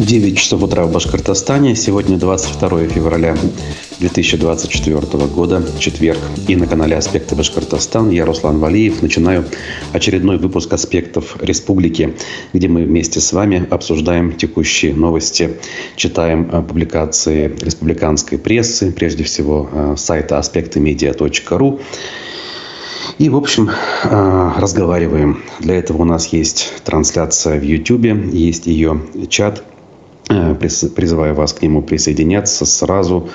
9 часов утра в Башкортостане. Сегодня 22 февраля 2024 года, четверг. И на канале «Аспекты Башкортостан» я, Руслан Валиев, начинаю очередной выпуск «Аспектов Республики», где мы вместе с вами обсуждаем текущие новости, читаем э, публикации республиканской прессы, прежде всего э, сайта аспектымедиа.ру. И, в общем, э, разговариваем. Для этого у нас есть трансляция в YouTube, есть ее чат – призываю вас к нему присоединяться сразу,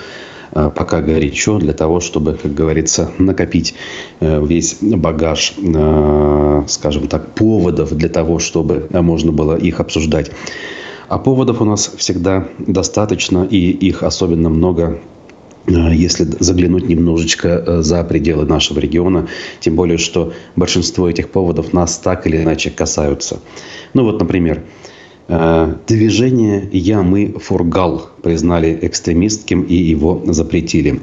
э, пока горячо, для того, чтобы, как говорится, накопить э, весь багаж, скажем так, поводов для того, чтобы можно было их обсуждать. А поводов у нас всегда достаточно, и их особенно много если заглянуть немножечко за пределы нашего региона, тем более, что большинство этих поводов нас так или иначе касаются. Ну вот, например, Э, движение «Я-мы Фургал» признали экстремистским и его запретили.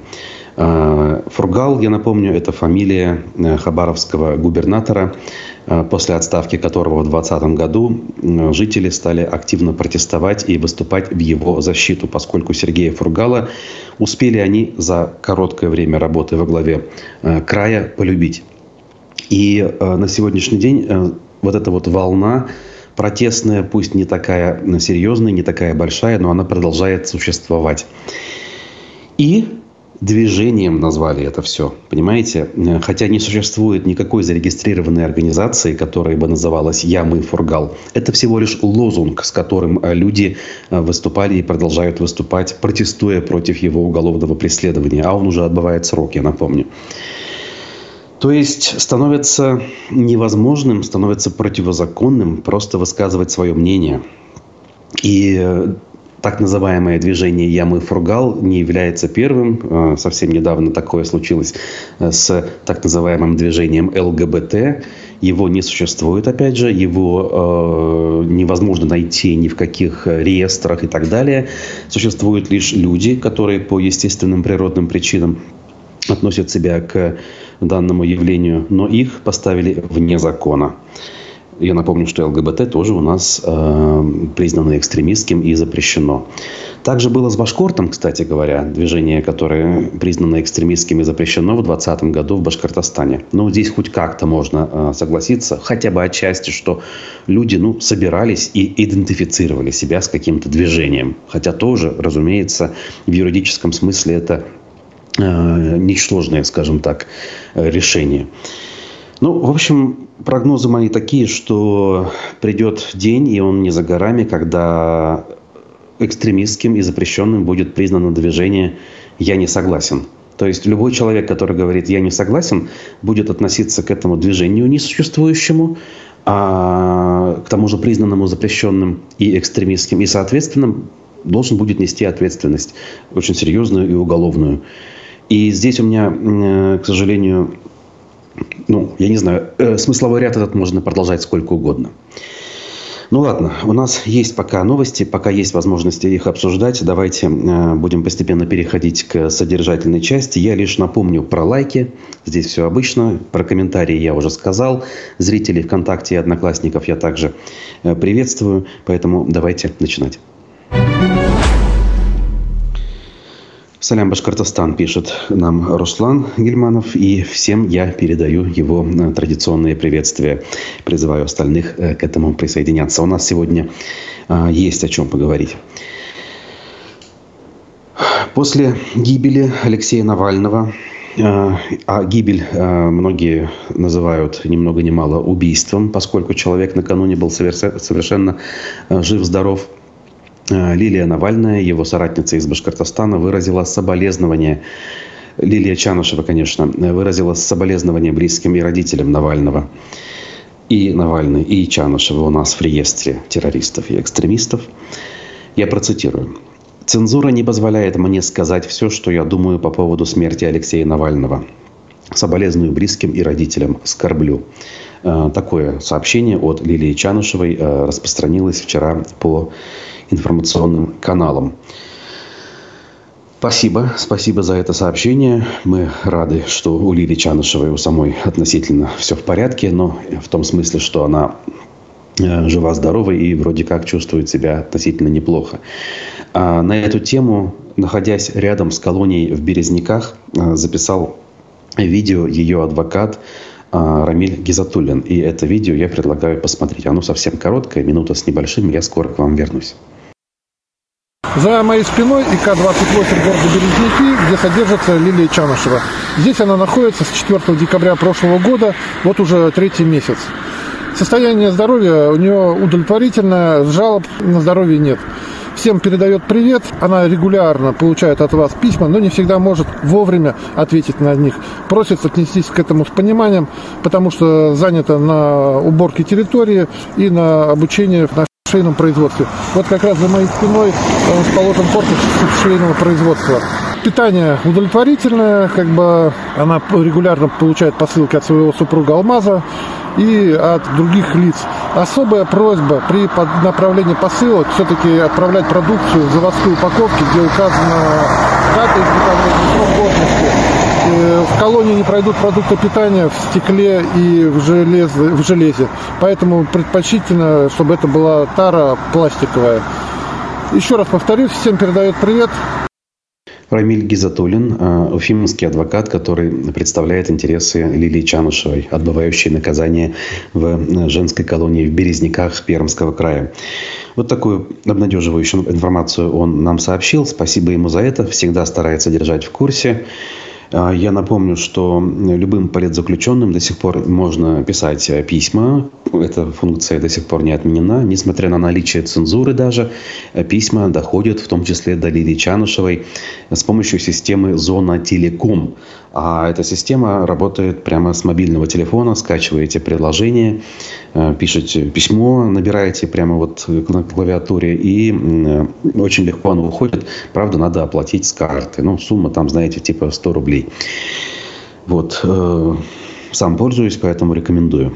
Э, Фургал, я напомню, это фамилия э, хабаровского губернатора, после отставки которого в 2020 году жители стали активно протестовать и выступать в его защиту, поскольку Сергея Фургала успели они за короткое время работы во главе края полюбить. И на сегодняшний день вот эта вот волна протестная, пусть не такая серьезная, не такая большая, но она продолжает существовать. И движением назвали это все, понимаете? Хотя не существует никакой зарегистрированной организации, которая бы называлась «Я, мы, Фургал». Это всего лишь лозунг, с которым э, люди э, выступали и продолжают выступать, протестуя против его уголовного преследования. А он уже отбывает срок, я напомню. То есть становится невозможным, становится противозаконным просто высказывать свое мнение. И э, так называемое движение «Ямы Фургал» не является первым. Э, совсем недавно такое случилось э, с так называемым движением ЛГБТ. Его не существует, опять же, его э, невозможно найти ни в каких реестрах и так далее. Существуют лишь люди, которые по естественным природным причинам относят себя к данному явлению, но их поставили вне закона. Я напомню, что ЛГБТ тоже у нас э, признано экстремистским и запрещено. Также было с Башкортом, кстати говоря, движение, которое признано экстремистским и запрещено в 2020 году в Башкортостане. Но здесь хоть как-то можно э, согласиться, хотя бы отчасти, что люди ну, собирались и идентифицировали себя с каким-то движением. Хотя тоже, разумеется, в юридическом смысле это ничтожное, скажем так, решение. Ну, в общем, прогнозы мои такие, что придет день, и он не за горами, когда экстремистским и запрещенным будет признано движение «я не согласен». То есть любой человек, который говорит «я не согласен», будет относиться к этому движению несуществующему, а к тому же признанному запрещенным и экстремистским, и, соответственно, должен будет нести ответственность очень серьезную и уголовную. И здесь у меня, э, к сожалению, ну, я не знаю, э, смысловой ряд этот можно продолжать сколько угодно. Ну ладно, у нас есть пока новости, пока есть возможности их обсуждать. Давайте э, будем постепенно переходить к содержательной части. Я лишь напомню про лайки. Здесь все обычно. Про комментарии я уже сказал. Зрителей ВКонтакте и Одноклассников я также приветствую. Поэтому давайте начинать. Салям Башкортостан, пишет нам Руслан Гельманов. И всем я передаю его э, традиционные приветствия. Призываю остальных э, к этому присоединяться. У нас сегодня э, есть о чем поговорить. После гибели Алексея Навального, а гибель многие называют ни много ни мало убийством, поскольку человек накануне был совершенно жив-здоров – Лилия Навальная, его соратница из Башкортостана, выразила соболезнование Лилия Чанышева, конечно, выразила соболезнование близким и родителям Навального. И Навальный, и Чанышева у нас в реестре террористов и экстремистов. Я процитирую. «Цензура не позволяет мне сказать все, что я думаю по поводу смерти Алексея Навального. Соболезную близким и родителям. Скорблю». Э, такое сообщение от Лилии Чанышевой э, распространилось вчера по информационным каналам. Спасибо, спасибо за это сообщение. Мы рады, что у Лилии Чанышевой у самой относительно все в порядке, но в том смысле, что она жива-здорова и вроде как чувствует себя относительно неплохо. А на эту тему, находясь рядом с колонией в Березняках, записал видео ее адвокат Рамиль Гизатуллин. И это видео я предлагаю посмотреть. Оно совсем короткое, минута с небольшим, я скоро к вам вернусь. За моей спиной ИК-28 города Березники, где содержится Лилия Чанышева. Здесь она находится с 4 декабря прошлого года, вот уже третий месяц. Состояние здоровья у нее удовлетворительное, жалоб на здоровье нет. Всем передает привет, она регулярно получает от вас письма, но не всегда может вовремя ответить на них. Просит отнестись к этому с пониманием, потому что занята на уборке территории и на обучении в швейном производстве. Вот как раз за моей спиной э, расположен корпус швейного производства. Питание удовлетворительное, как бы она регулярно получает посылки от своего супруга Алмаза и от других лиц. Особая просьба при направлении посылок все-таки отправлять продукцию в заводской упаковке, где указана дата изготовления, срок годности Э, в колонии не пройдут продукты питания в стекле и в железе, в железе. Поэтому предпочтительно, чтобы это была тара пластиковая. Еще раз повторюсь, всем передает привет. Рамиль Гизатуллин, э, уфимский адвокат, который представляет интересы Лилии Чанушевой, отбывающей наказание в женской колонии в Березняках Пермского края. Вот такую обнадеживающую информацию он нам сообщил. Спасибо ему за это. Всегда старается держать в курсе. А, я напомню, что любым политзаключенным до сих пор можно писать э, письма. Эта функция до сих пор не отменена. Несмотря на наличие цензуры даже, э, письма доходят в том числе до Лилии Чанушевой с помощью системы «Зона Телеком». А эта система работает прямо с мобильного телефона. Скачиваете приложение, э, пишете письмо, набираете прямо вот на клавиатуре. И очень легко оно уходит. Правда, надо оплатить с карты. Ну, сумма там, знаете, типа 100 рублей. Вот. Э, сам пользуюсь, поэтому рекомендую.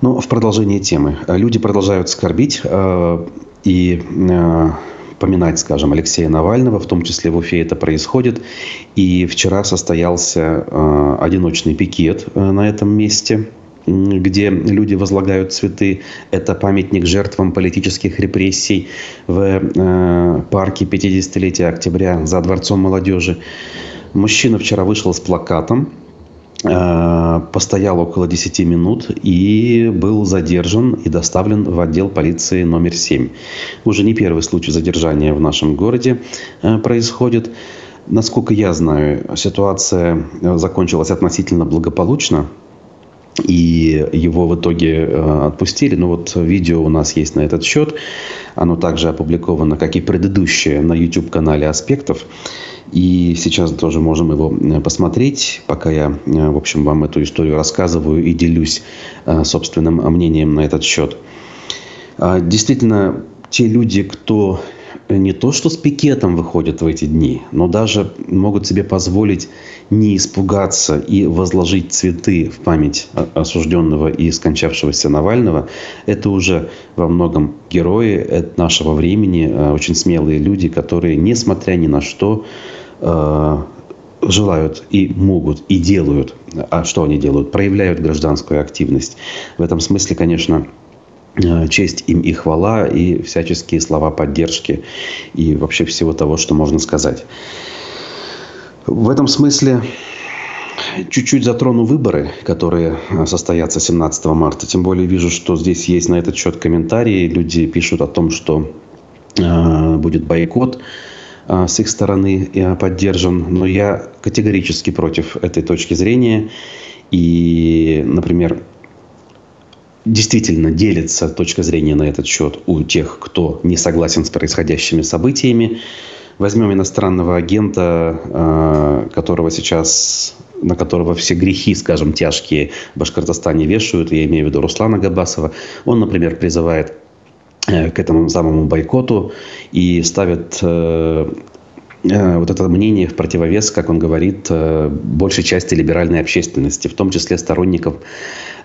Ну, в продолжение темы. Люди продолжают скорбить э, и поминать, скажем, Алексея Навального, в том числе в Уфе это происходит. И вчера состоялся одиночный пикет на этом месте где люди возлагают цветы. Это памятник жертвам политических репрессий в парке 50-летия октября за Дворцом молодежи. Мужчина вчера вышел с плакатом, э, постоял около 10 минут и был задержан и доставлен в отдел полиции номер 7. Уже не первый случай задержания в нашем городе э, происходит. Насколько я знаю, ситуация э, закончилась относительно благополучно и его в итоге э, отпустили. Но вот видео у нас есть на этот счет. Оно также опубликовано, как и предыдущее, на YouTube-канале «Аспектов». И сейчас тоже можем его э, посмотреть, пока я, э, в общем, вам эту историю рассказываю и делюсь собственным мнением на этот счет. А, действительно, те люди, кто не то что с пикетом выходят в эти дни, но даже могут себе позволить не испугаться и возложить цветы в память осужденного и скончавшегося Навального. Это уже во многом герои нашего времени, э, очень смелые люди, которые, несмотря ни на что, э, желают и могут и делают. А что они делают? Проявляют гражданскую активность. В этом смысле, конечно, честь им и хвала, и всяческие слова поддержки, и вообще всего того, что можно сказать. В этом смысле чуть-чуть затрону выборы, которые э, состоятся 17 марта. Тем более вижу, что здесь есть на этот счет комментарии. Люди пишут о том, что э, будет бойкот э, с их стороны э, поддержан. Но я категорически против этой точки зрения. И, например, действительно делится точка зрения на этот счет у тех, кто не согласен с происходящими событиями. Возьмем иностранного агента, э, которого сейчас на которого все грехи, скажем, тяжкие в Башкортостане вешают, я имею в виду Руслана Габасова. Он, например, призывает э, к этому самому бойкоту и ставит э, вот это мнение в противовес, как он говорит, большей части либеральной общественности, в том числе сторонников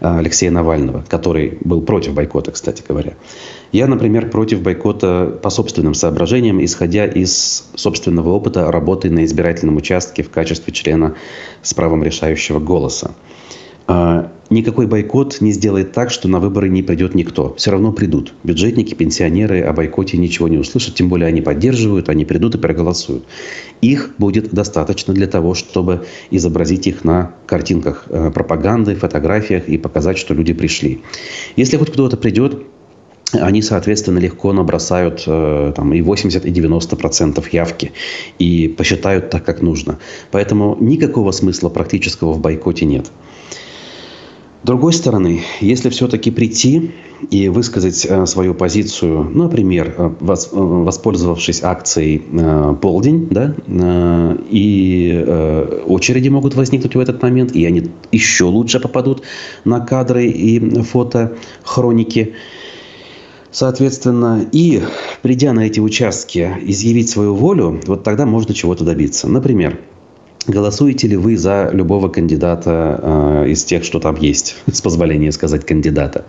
Э, Алексея Навального, который был против бойкота, кстати говоря. Я, например, против бойкота по собственным соображениям, исходя из собственного опыта работы на избирательном участке в качестве члена с правом решающего голоса. А, никакой бойкот не сделает так, что на выборы не придет никто. Все равно придут. Бюджетники, пенсионеры о бойкоте ничего не услышат, тем более они поддерживают, они придут и проголосуют. Их будет достаточно для того, чтобы изобразить их на картинках э, пропаганды, фотографиях и показать, что люди пришли. Если хоть кто-то придет, они, соответственно, легко набросают э, там, и 80, и 90 процентов явки и посчитают так, как нужно. Поэтому никакого смысла практического в бойкоте нет. Другой стороны, если все-таки прийти и высказать э, свою позицию, например, э, э, воспользовавшись акцией «Полдень», да, и очереди могут возникнуть в этот момент, и они еще лучше попадут на кадры и фото хроники, Соответственно, и придя на эти участки, изъявить свою волю, вот тогда можно чего-то добиться. Например, Голосуете ли вы за любого кандидата э, из тех, что там есть, с позволения сказать кандидата?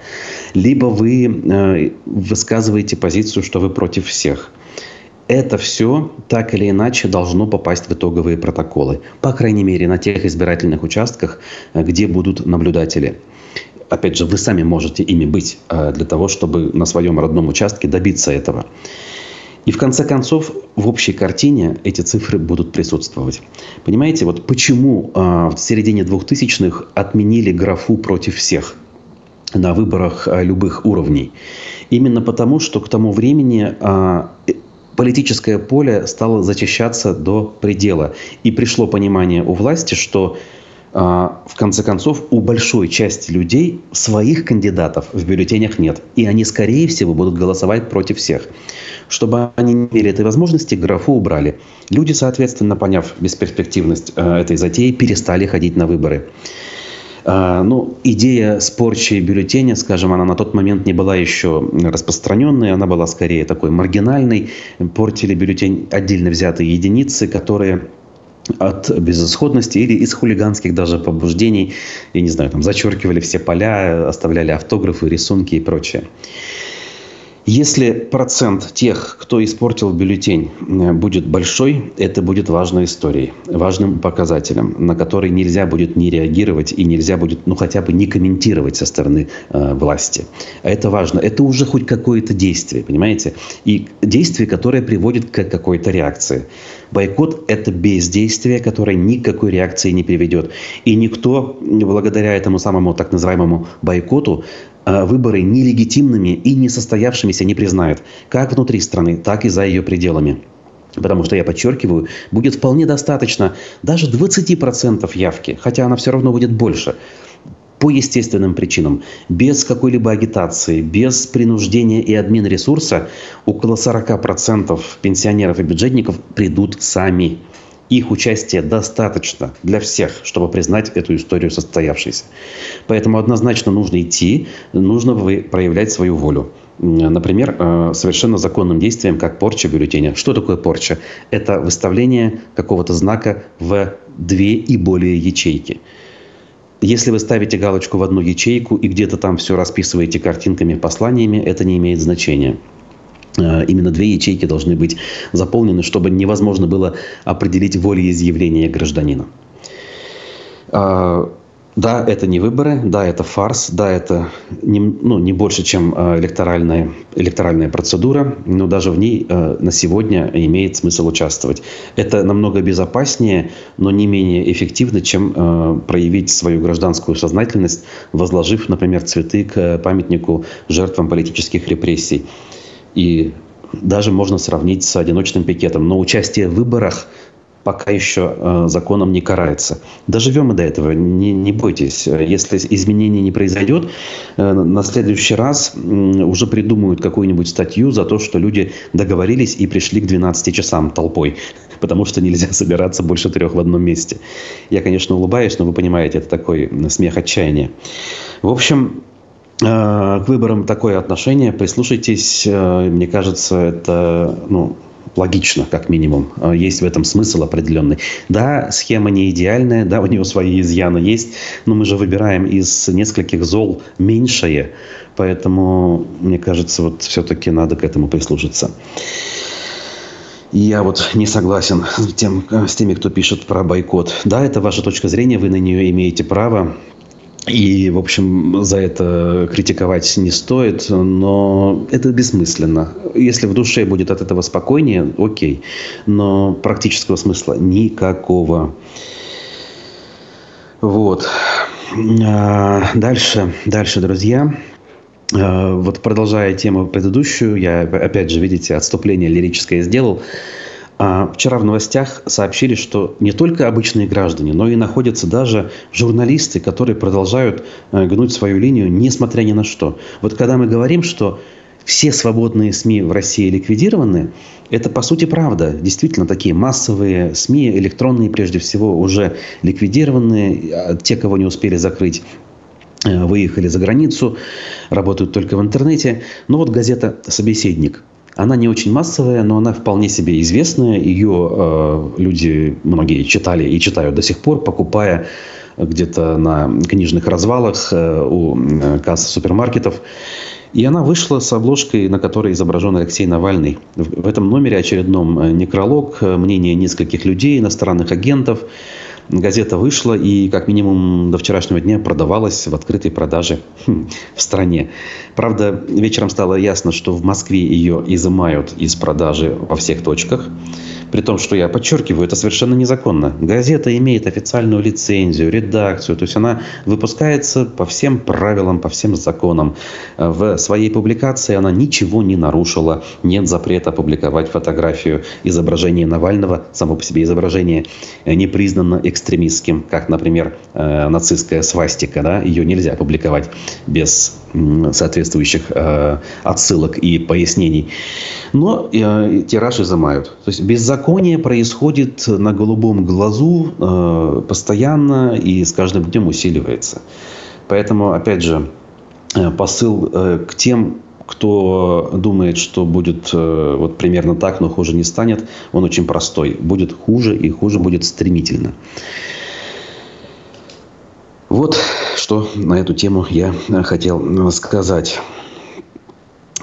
Либо вы э, высказываете позицию, что вы против всех. Это все так или иначе должно попасть в итоговые протоколы. По крайней мере, на тех избирательных участках, э, где будут наблюдатели. Опять же, вы сами можете ими быть э, для того, чтобы на своем родном участке добиться этого. И в конце концов, в общей картине эти цифры будут присутствовать. Понимаете, вот почему э, в середине 2000-х отменили графу против всех на выборах э, любых уровней? Именно потому, что к тому времени э, политическое поле стало зачищаться до предела. И пришло понимание у власти, что в конце концов, у большой части людей своих кандидатов в бюллетенях нет. И они, скорее всего, будут голосовать против всех. Чтобы они не имели этой возможности, графу убрали. Люди, соответственно, поняв бесперспективность э, этой затеи, перестали ходить на выборы. Uh, ну, идея с порчей бюллетеня, скажем, она на тот момент не была еще распространенной, она была скорее такой маргинальной. Портили бюллетень отдельно взятые единицы, которые от безысходности или из хулиганских даже побуждений, я не знаю, там зачеркивали все поля, оставляли автографы, рисунки и прочее. Если процент тех, кто испортил бюллетень, э, будет большой, это будет важной историей, важным показателем, на который нельзя будет не реагировать и нельзя будет, ну, хотя бы не комментировать со стороны э, власти. А это важно. Это уже хоть какое-то действие, понимаете? И действие, которое приводит к какой-то реакции. Бойкот – это бездействие, которое никакой реакции не приведет. И никто, благодаря этому самому так называемому бойкоту, выборы нелегитимными и несостоявшимися не признают, как внутри страны, так и за ее пределами. Потому что, я подчеркиваю, будет вполне достаточно даже 20% явки, хотя она все равно будет больше, по естественным причинам, без какой-либо агитации, без принуждения и админ ресурса, около 40% пенсионеров и бюджетников придут сами их участия достаточно для всех, чтобы признать эту историю состоявшейся. Поэтому однозначно нужно идти, нужно проявлять свою волю. Например, э, совершенно законным действием, как порча бюллетеня. Что такое порча? Это выставление какого-то знака в две и более ячейки. Если вы ставите галочку в одну ячейку и где-то там все расписываете картинками, посланиями, это не имеет значения. Э, именно две ячейки должны быть заполнены, чтобы невозможно было определить волеизъявление гражданина. А, да, это не выборы, да, это фарс, да, это не, ну, не больше, чем э, электоральная, электоральная процедура, но даже в ней э, на сегодня имеет смысл участвовать. Это намного безопаснее, но не менее эффективно, чем проявить свою гражданскую сознательность, возложив, например, цветы к памятнику жертвам политических репрессий. И даже можно сравнить с одиночным пикетом. Но участие в выборах пока еще э, законом не карается. Доживем и до этого, не, не бойтесь. Если изменений не произойдет, э, на следующий раз э, уже придумают какую-нибудь статью за то, что люди договорились и пришли к 12 часам толпой, потому что нельзя собираться больше трех в одном месте. Я, конечно, улыбаюсь, но вы понимаете, это такой смех отчаяния. В общем, к выборам такое отношение. Прислушайтесь. Э, мне кажется, это ну, логично, как минимум. Э, есть в этом смысл определенный. Да, схема не идеальная, да, у нее свои изъяны есть, но мы же выбираем из нескольких зол меньшее, поэтому, мне кажется, вот все-таки надо к этому прислушаться. Я вот не согласен с, тем, с теми, кто пишет про бойкот. Да, это ваша точка зрения, вы на нее имеете право. И, в общем, за это критиковать не стоит, но это бессмысленно. Если в душе будет от этого спокойнее, окей. Но практического смысла никакого. Вот. А, дальше, дальше, друзья. А, вот продолжая тему предыдущую, я, опять же, видите, отступление лирическое сделал. А, вчера в новостях сообщили, что не только обычные граждане, но и находятся даже журналисты, которые продолжают э, гнуть свою линию, несмотря ни на что. Вот когда мы говорим, что все свободные СМИ в России ликвидированы, это по сути правда. Действительно, такие массовые СМИ, электронные прежде всего, уже ликвидированы. А те, кого не успели закрыть, э, выехали за границу, работают только в интернете. Но вот газета «Собеседник» Она не очень массовая, но она вполне себе известная. Ее э, люди многие читали и читают до сих пор, покупая где-то на книжных развалах э, у э, касс супермаркетов. И она вышла с обложкой, на которой изображен Алексей Навальный. В этом номере очередном э, некролог, э, мнение нескольких людей, иностранных агентов – газета вышла и как минимум до вчерашнего дня продавалась в открытой продаже хм, в стране. Правда, вечером стало ясно, что в Москве ее изымают из продажи во всех точках. При том, что я подчеркиваю, это совершенно незаконно. Газета имеет официальную лицензию, редакцию, то есть она выпускается по всем правилам, по всем законам. В своей публикации она ничего не нарушила. Нет запрета публиковать фотографию изображения Навального. Само по себе изображение не признано экстремистским, как, например, э, нацистская свастика. Да? Ее нельзя публиковать без соответствующих э, отсылок и пояснений. Но э, тираж изымают. То есть беззаконие происходит на голубом глазу э, постоянно и с каждым днем усиливается. Поэтому, опять же, э, посыл э, к тем, кто думает, что будет э, вот примерно так, но хуже не станет, он очень простой. Будет хуже и хуже будет стремительно. Вот что на эту тему я э, хотел сказать.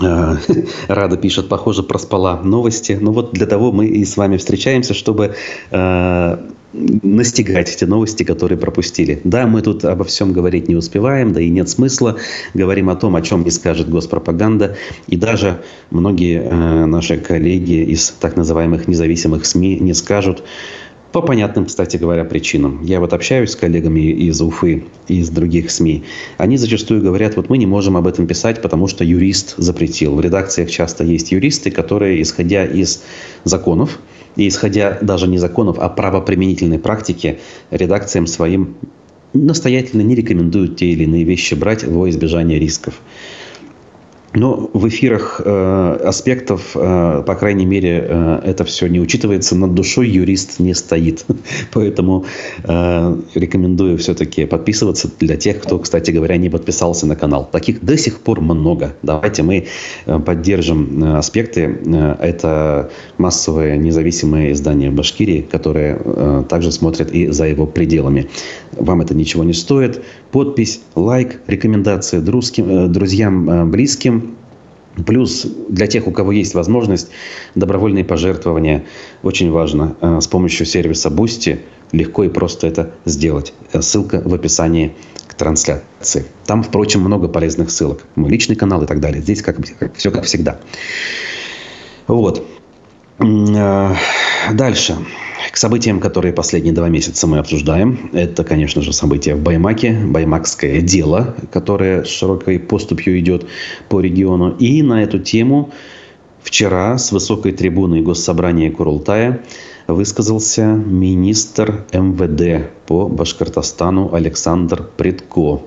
Э, Рада пишет, похоже, проспала новости. Ну вот для того мы и с вами встречаемся, чтобы э, настигать эти новости, которые пропустили. Да, мы тут обо всем говорить не успеваем, да и нет смысла. Говорим о том, о чем не скажет госпропаганда. И даже многие э, наши коллеги из так называемых независимых СМИ не скажут, по понятным, кстати говоря, причинам. Я вот общаюсь с коллегами из Уфы из других СМИ. Они зачастую говорят, вот мы не можем об этом писать, потому что юрист запретил. В редакциях часто есть юристы, которые, исходя из законов, и исходя даже не законов, а правоприменительной практики, редакциям своим настоятельно не рекомендуют те или иные вещи брать во избежание рисков. Но в эфирах э, аспектов, э, по крайней мере, э, это все не учитывается. Над душой юрист не стоит. Поэтому э, рекомендую все-таки подписываться для тех, кто, кстати говоря, не подписался на канал. Таких до сих пор много. Давайте мы э, поддержим э, аспекты. Э, это массовые независимые издания в Башкирии, которые э, также смотрят и за его пределами. Вам это ничего не стоит. Подпись, лайк, рекомендации друзьям, друзьям близким Плюс для тех, у кого есть возможность, добровольные пожертвования очень важно. Э, с помощью сервиса Boosty легко и просто это сделать. Э, ссылка в описании к трансляции. Там, впрочем, много полезных ссылок. Мой личный канал и так далее. Здесь как, как, все как всегда. Вот. Э, дальше. К событиям, которые последние два месяца мы обсуждаем, это, конечно же, события в Баймаке, баймакское дело, которое с широкой поступью идет по региону. И на эту тему вчера с высокой трибуны Госсобрания Курултая высказался министр МВД по Башкортостану Александр Предко.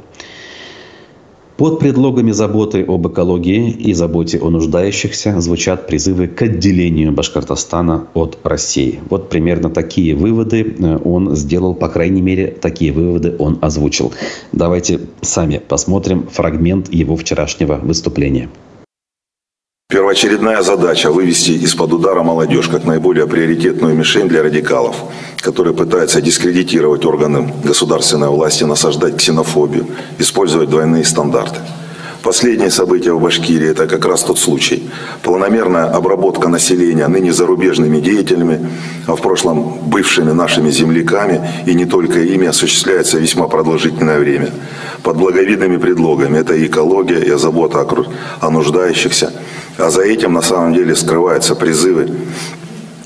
Под предлогами заботы об экологии и заботе о нуждающихся звучат призывы к отделению Башкортостана от России. Вот примерно такие выводы э, он сделал, по крайней мере, такие выводы он озвучил. Давайте сами посмотрим фрагмент его вчерашнего выступления. Первоочередная задача – вывести из-под удара молодежь как наиболее приоритетную мишень для радикалов, которые пытаются дискредитировать органы государственной власти, насаждать ксенофобию, использовать двойные стандарты. Последние события в Башкирии – это как раз тот случай. Планомерная обработка населения ныне зарубежными деятелями, а в прошлом бывшими нашими земляками, и не только ими, осуществляется весьма продолжительное время. Под благовидными предлогами. Это и экология, и забота о, о нуждающихся. А за этим на самом деле скрываются призывы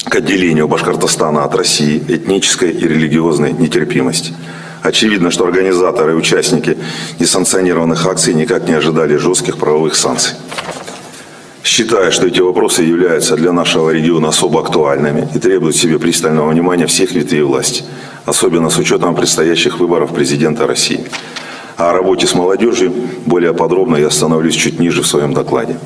к отделению Башкортостана от России, этнической и религиозной нетерпимости. Очевидно, что организаторы и участники несанкционированных акций никак не ожидали жестких правовых санкций. Считая, что эти вопросы являются для нашего региона особо актуальными и требуют себе пристального внимания всех ветвей власти, особенно с учетом предстоящих выборов президента России. О работе с молодежью более подробно я остановлюсь чуть ниже в своем докладе.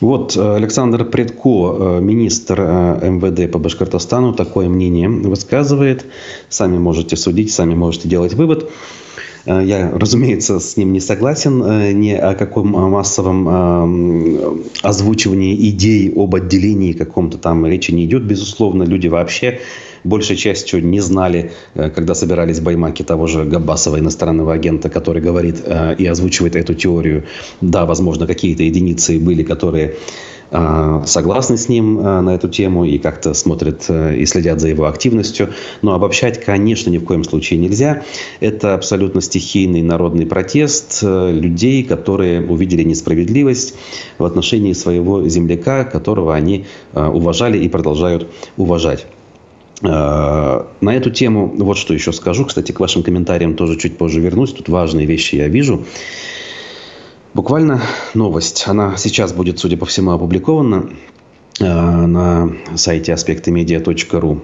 Вот э, Александр Предко, э, министр э, МВД по Башкортостану, такое мнение высказывает. Сами можете судить, сами можете делать вывод. Я, разумеется, с ним не согласен. Ни о каком массовом озвучивании идей об отделении каком-то там речи не идет, безусловно. Люди вообще большей частью не знали, э, когда собирались баймаки того же Габбасова, иностранного агента, который говорит э, и озвучивает эту теорию. Да, возможно, какие-то единицы были, которые э, согласны с ним на эту тему и как-то смотрят и следят за его активностью. Но обобщать, конечно, ни в коем случае нельзя. Это абсолютно стихийный народный протест людей, которые увидели несправедливость в отношении своего земляка, которого они уважали и продолжают уважать. Э, на эту тему вот что еще скажу. Кстати, к вашим комментариям тоже чуть позже вернусь. Тут важные вещи я вижу. Буквально новость. Она сейчас будет, судя по всему, опубликована э, на сайте аспектымедиа.ру.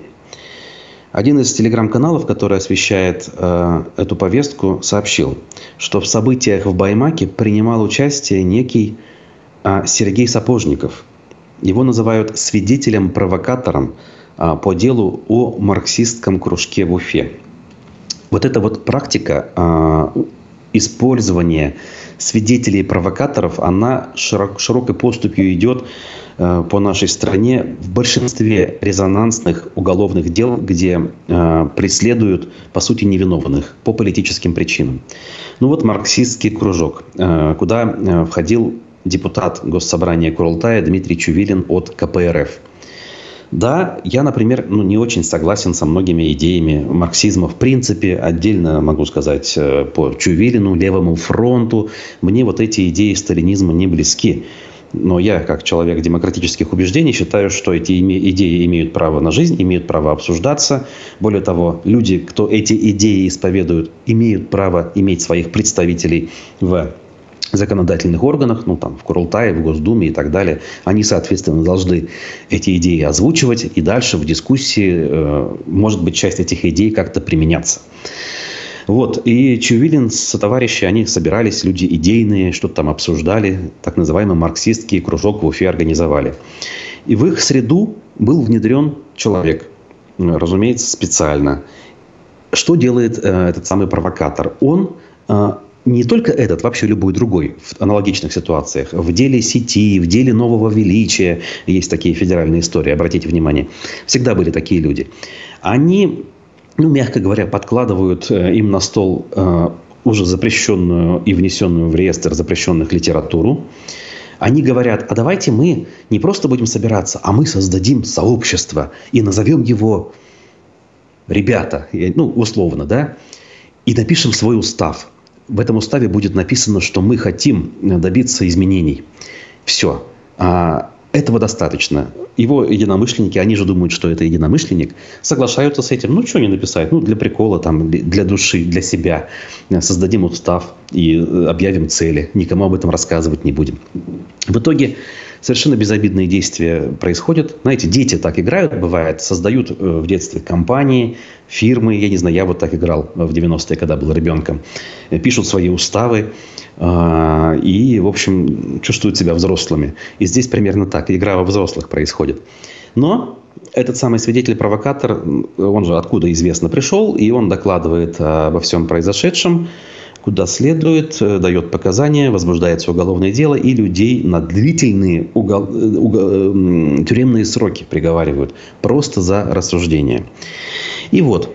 Один из телеграм-каналов, который освещает э, эту повестку, сообщил, что в событиях в Баймаке принимал участие некий э, Сергей Сапожников. Его называют свидетелем-провокатором а, по делу о марксистском кружке в Уфе. Вот эта вот практика а, использования свидетелей и провокаторов, она широк, широкой поступью идет а, по нашей стране в большинстве резонансных уголовных дел, где преследуют, по сути, невиновных по политическим причинам. Ну вот марксистский кружок, куда входил депутат Госсобрания Курултая Дмитрий Чувилин от КПРФ. Да, я, например, ну, не очень согласен со многими идеями марксизма в принципе. Отдельно могу сказать э, по Чувилину, Левому фронту. Мне вот эти идеи сталинизма не близки. Но я, как человек демократических убеждений, считаю, что эти идеи имеют право на жизнь, имеют право обсуждаться. Более того, люди, кто эти идеи исповедуют, имеют право иметь своих представителей в законодательных органах, ну там в Курултае, в Госдуме и так далее, они, соответственно, должны эти идеи озвучивать и дальше в дискуссии, э, может быть, часть этих идей как-то применяться. Вот. И Чувилин с товарищи, они собирались, люди идейные, что-то там обсуждали, так называемый марксистский кружок в Уфе организовали. И в их среду был внедрен человек, разумеется, специально. Что делает э, этот самый провокатор? Он э, не только этот, вообще любой другой в аналогичных ситуациях. В деле сети, в деле нового величия есть такие федеральные истории, обратите внимание. Всегда были такие люди. Они, ну, мягко говоря, подкладывают э, им на стол э, уже запрещенную и внесенную в реестр запрещенных литературу. Они говорят, а давайте мы не просто будем собираться, а мы создадим сообщество и назовем его ребята, ну, условно, да, и напишем свой устав – в этом уставе будет написано, что мы хотим добиться изменений. Все. А этого достаточно. Его единомышленники, они же думают, что это единомышленник, соглашаются с этим. Ну, что не написать? Ну, для прикола, там, для души, для себя. Создадим устав и э, объявим цели. Никому об этом рассказывать не будем. В итоге совершенно безобидные действия происходят. Знаете, дети так играют, бывает, создают э, в детстве компании, фирмы. Я не знаю, я вот так играл в 90-е, когда был ребенком. Пишут свои уставы и, в общем, чувствуют себя взрослыми. И здесь примерно так. Игра во взрослых происходит. Но этот самый свидетель-провокатор, он же откуда известно пришел, и он докладывает обо всем произошедшем куда следует, э, дает показания, возбуждается уголовное дело, и людей на длительные угол, э, угол, э, тюремные сроки приговаривают просто за рассуждение. И вот,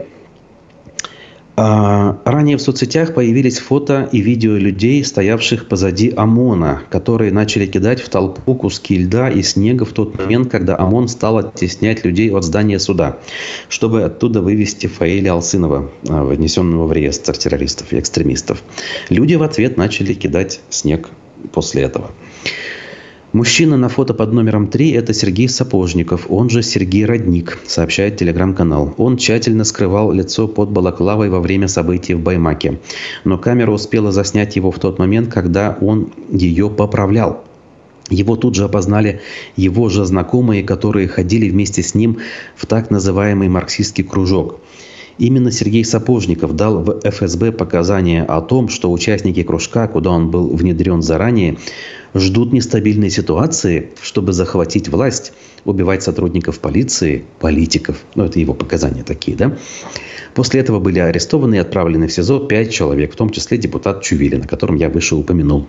ранее в соцсетях появились фото и видео людей, стоявших позади ОМОНа, которые начали кидать в толпу куски льда и снега в тот момент, когда ОМОН стал оттеснять людей от здания суда, чтобы оттуда вывести Фаиля Алсынова, а, внесенного в реестр террористов и экстремистов. Люди в ответ начали кидать снег после этого. Мужчина на фото под номером 3 – это Сергей Сапожников, он же Сергей Родник, сообщает телеграм-канал. Он тщательно скрывал лицо под балаклавой во время событий в Баймаке. Но камера успела заснять его в тот момент, когда он ее поправлял. Его тут же опознали его же знакомые, которые ходили вместе с ним в так называемый марксистский кружок. Именно Сергей Сапожников дал в ФСБ показания о том, что участники кружка, куда он был внедрен заранее, ждут нестабильной ситуации, чтобы захватить власть, убивать сотрудников полиции, политиков. Ну, это его показания такие, да? После этого были арестованы и отправлены в СИЗО пять человек, в том числе депутат Чувилин, о котором я выше упомянул.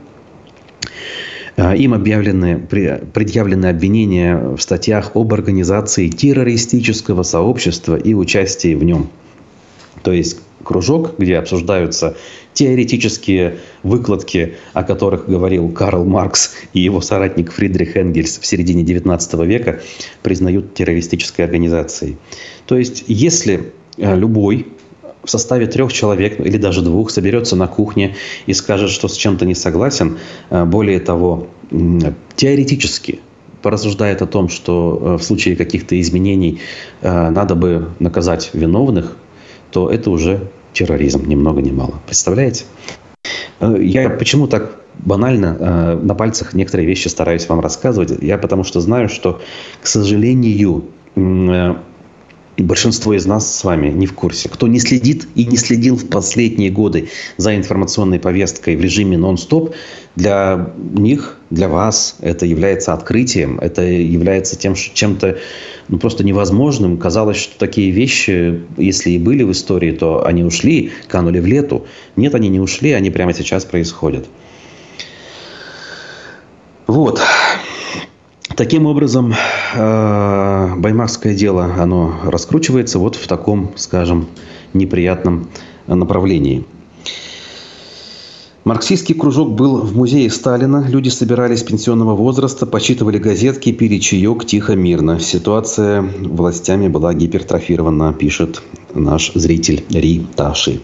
А, им объявлены, предъявлены обвинения в статьях об организации террористического сообщества и участии в нем. То есть кружок, где обсуждаются теоретические выкладки, о которых говорил Карл Маркс и его соратник Фридрих Энгельс в середине XIX века, признают террористической организацией. То есть, если э, любой в составе трех человек или даже двух соберется на кухне и скажет, что с чем-то не согласен, э, более того, теоретически порассуждает о том, что э, в случае каких-то изменений надо бы наказать виновных, то это уже терроризм, ни много ни мало. Представляете? Э, я почему так банально э, на пальцах некоторые вещи стараюсь вам рассказывать? Я потому что знаю, что, к сожалению, э, большинство из нас с вами не в курсе. Кто не следит и не следил в последние годы за информационной повесткой в режиме нон-стоп, для них, для вас это является открытием, это является тем, чем-то ну, просто невозможным. Казалось, что такие вещи, если и были в истории, то они ушли, канули в лету. Нет, они не ушли, они прямо сейчас происходят. Вот. Таким образом, э, баймакское дело, оно раскручивается вот в таком, скажем, неприятном направлении. Марксистский кружок был в музее Сталина. Люди собирались пенсионного возраста, почитывали газетки, пили чаек тихо, мирно. Ситуация властями была гипертрофирована, пишет наш зритель Ри Таши.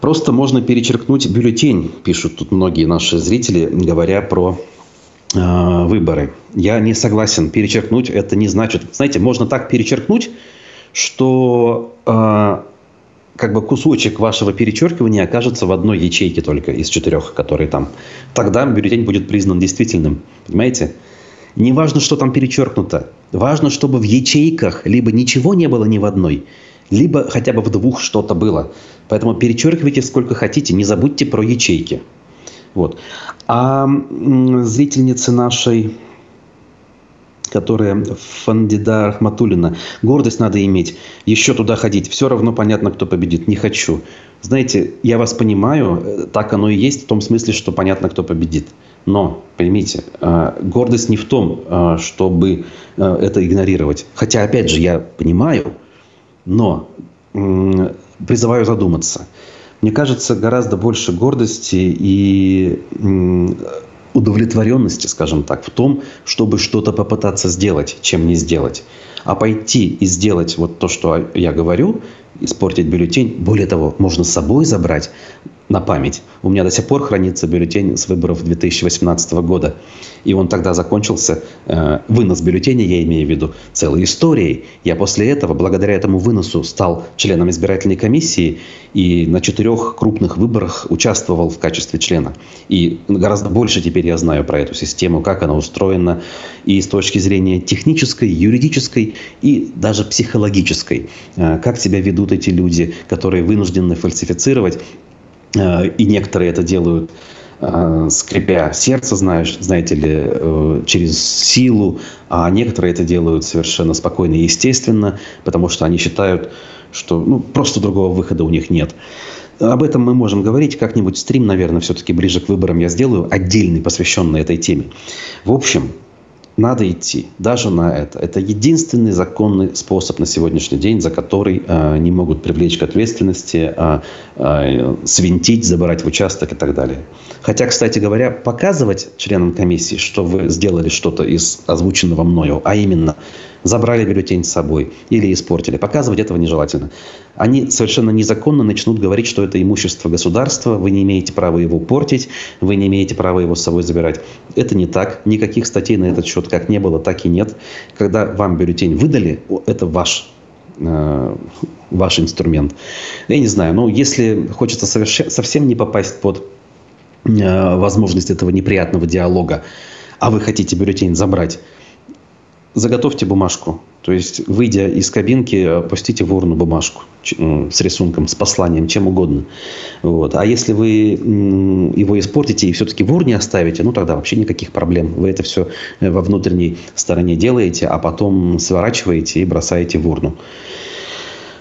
Просто можно перечеркнуть бюллетень, пишут тут многие наши зрители, говоря про выборы. Я не согласен. Перечеркнуть это не значит... Знаете, можно так перечеркнуть, что э, как бы кусочек вашего перечеркивания окажется в одной ячейке только из четырех, которые там. Тогда бюллетень будет признан действительным. Понимаете? Не важно, что там перечеркнуто. Важно, чтобы в ячейках либо ничего не было ни в одной, либо хотя бы в двух что-то было. Поэтому перечеркивайте сколько хотите, не забудьте про ячейки. Вот. А зрительницы нашей которая Фандида Рахматулина. Гордость надо иметь. Еще туда ходить. Все равно понятно, кто победит. Не хочу. Знаете, я вас понимаю, э, так оно и есть в том смысле, что понятно, кто победит. Но, поймите, э, гордость не в том, э, чтобы это игнорировать. Хотя, опять же, я понимаю, но призываю задуматься. Мне кажется, гораздо больше гордости и удовлетворенности, скажем так, в том, чтобы что-то попытаться сделать, чем не сделать. А пойти и сделать вот то, что я говорю, испортить бюллетень, более того, можно с собой забрать на память. У меня до сих пор хранится бюллетень с выборов 2018 года. И он тогда закончился, э, вынос бюллетеня, я имею в виду, целой историей. Я после этого, благодаря этому выносу, стал членом избирательной комиссии и на четырех крупных выборах участвовал в качестве члена. И гораздо больше теперь я знаю про эту систему, как она устроена и с точки зрения технической, юридической и даже психологической. Э, как себя ведут эти люди, которые вынуждены фальсифицировать и некоторые это делают э, скрипя сердце, знаешь, знаете ли, э, через силу, а некоторые это делают совершенно спокойно и естественно, потому что они считают, что ну, просто другого выхода у них нет. Об этом мы можем говорить как-нибудь. Стрим, наверное, все-таки ближе к выборам я сделаю, отдельный, посвященный этой теме. В общем, надо идти даже на это. Это единственный законный способ на сегодняшний день, за который э, не могут привлечь к ответственности, э, э, свинтить, забирать в участок и так далее. Хотя, кстати говоря, показывать членам комиссии, что вы сделали что-то из озвученного мною, а именно забрали бюллетень с собой или испортили. Показывать этого нежелательно. Они совершенно незаконно начнут говорить, что это имущество государства, вы не имеете права его портить, вы не имеете права его с собой забирать. Это не так. Никаких статей на этот счет как не было, так и нет. Когда вам бюллетень выдали, это ваш э, ваш инструмент. Я не знаю, но если хочется совсем не попасть под э, возможность этого неприятного диалога, а вы хотите бюллетень забрать, заготовьте бумажку. То есть, выйдя из кабинки, опустите в урну бумажку с рисунком, с посланием, чем угодно. Вот. А если вы его испортите и все-таки в урне оставите, ну тогда вообще никаких проблем. Вы это все э, во внутренней стороне делаете, а потом сворачиваете и бросаете в урну.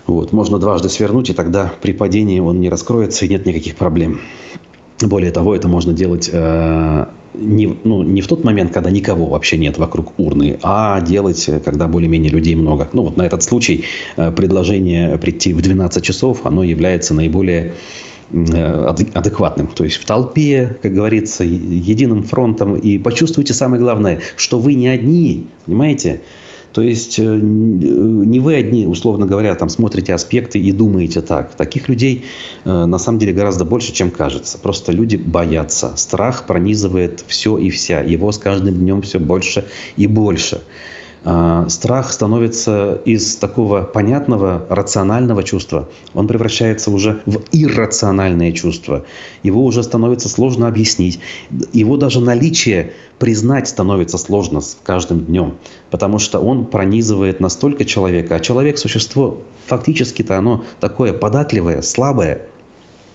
Вот. Можно дважды свернуть, и тогда при падении он не раскроется и нет никаких проблем. Более того, это можно делать э, не, ну, не в тот момент, когда никого вообще нет вокруг урны, а делать, когда более-менее людей много. Ну, вот на этот случай э, предложение прийти в 12 часов, оно является наиболее э, адекватным. То есть в толпе, как говорится, единым фронтом. И почувствуйте самое главное, что вы не одни, понимаете? То есть э, не вы одни, условно говоря, там смотрите аспекты и думаете так. Таких людей э, на самом деле гораздо больше, чем кажется. Просто люди боятся. Страх пронизывает все и вся. Его с каждым днем все больше и больше. А, страх становится из такого понятного, рационального чувства, он превращается уже в иррациональное чувство. Его уже становится сложно объяснить. Его даже наличие признать становится сложно с каждым днем, потому что он пронизывает настолько человека, а человек – существо фактически-то оно такое податливое, слабое –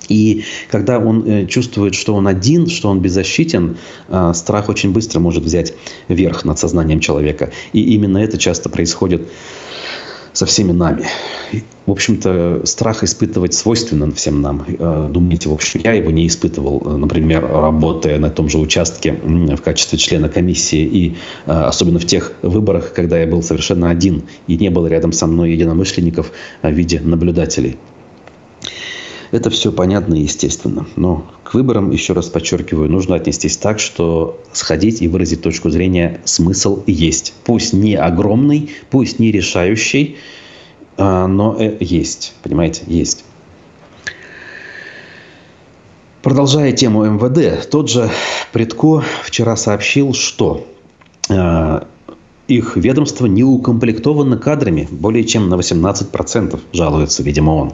и когда он э, чувствует, что он один, что он беззащитен, э, страх очень быстро может взять верх над сознанием человека. И именно это часто происходит со всеми нами. В общем-то, страх испытывать свойственно всем нам. Э, думаете, в общем, я его не испытывал, например, работая на том же участке в качестве члена комиссии, и особенно в тех выборах, когда я был совершенно один, и не было рядом со мной единомышленников в виде наблюдателей. Это все понятно и естественно. Но к выборам, еще раз подчеркиваю, нужно отнестись так, что сходить и выразить точку зрения смысл есть. Пусть не огромный, пусть не решающий, а, но э, есть. Понимаете, есть. Продолжая тему МВД, тот же Предко вчера сообщил, что э, их ведомство не укомплектовано кадрами более чем на 18%, жалуется, видимо, он.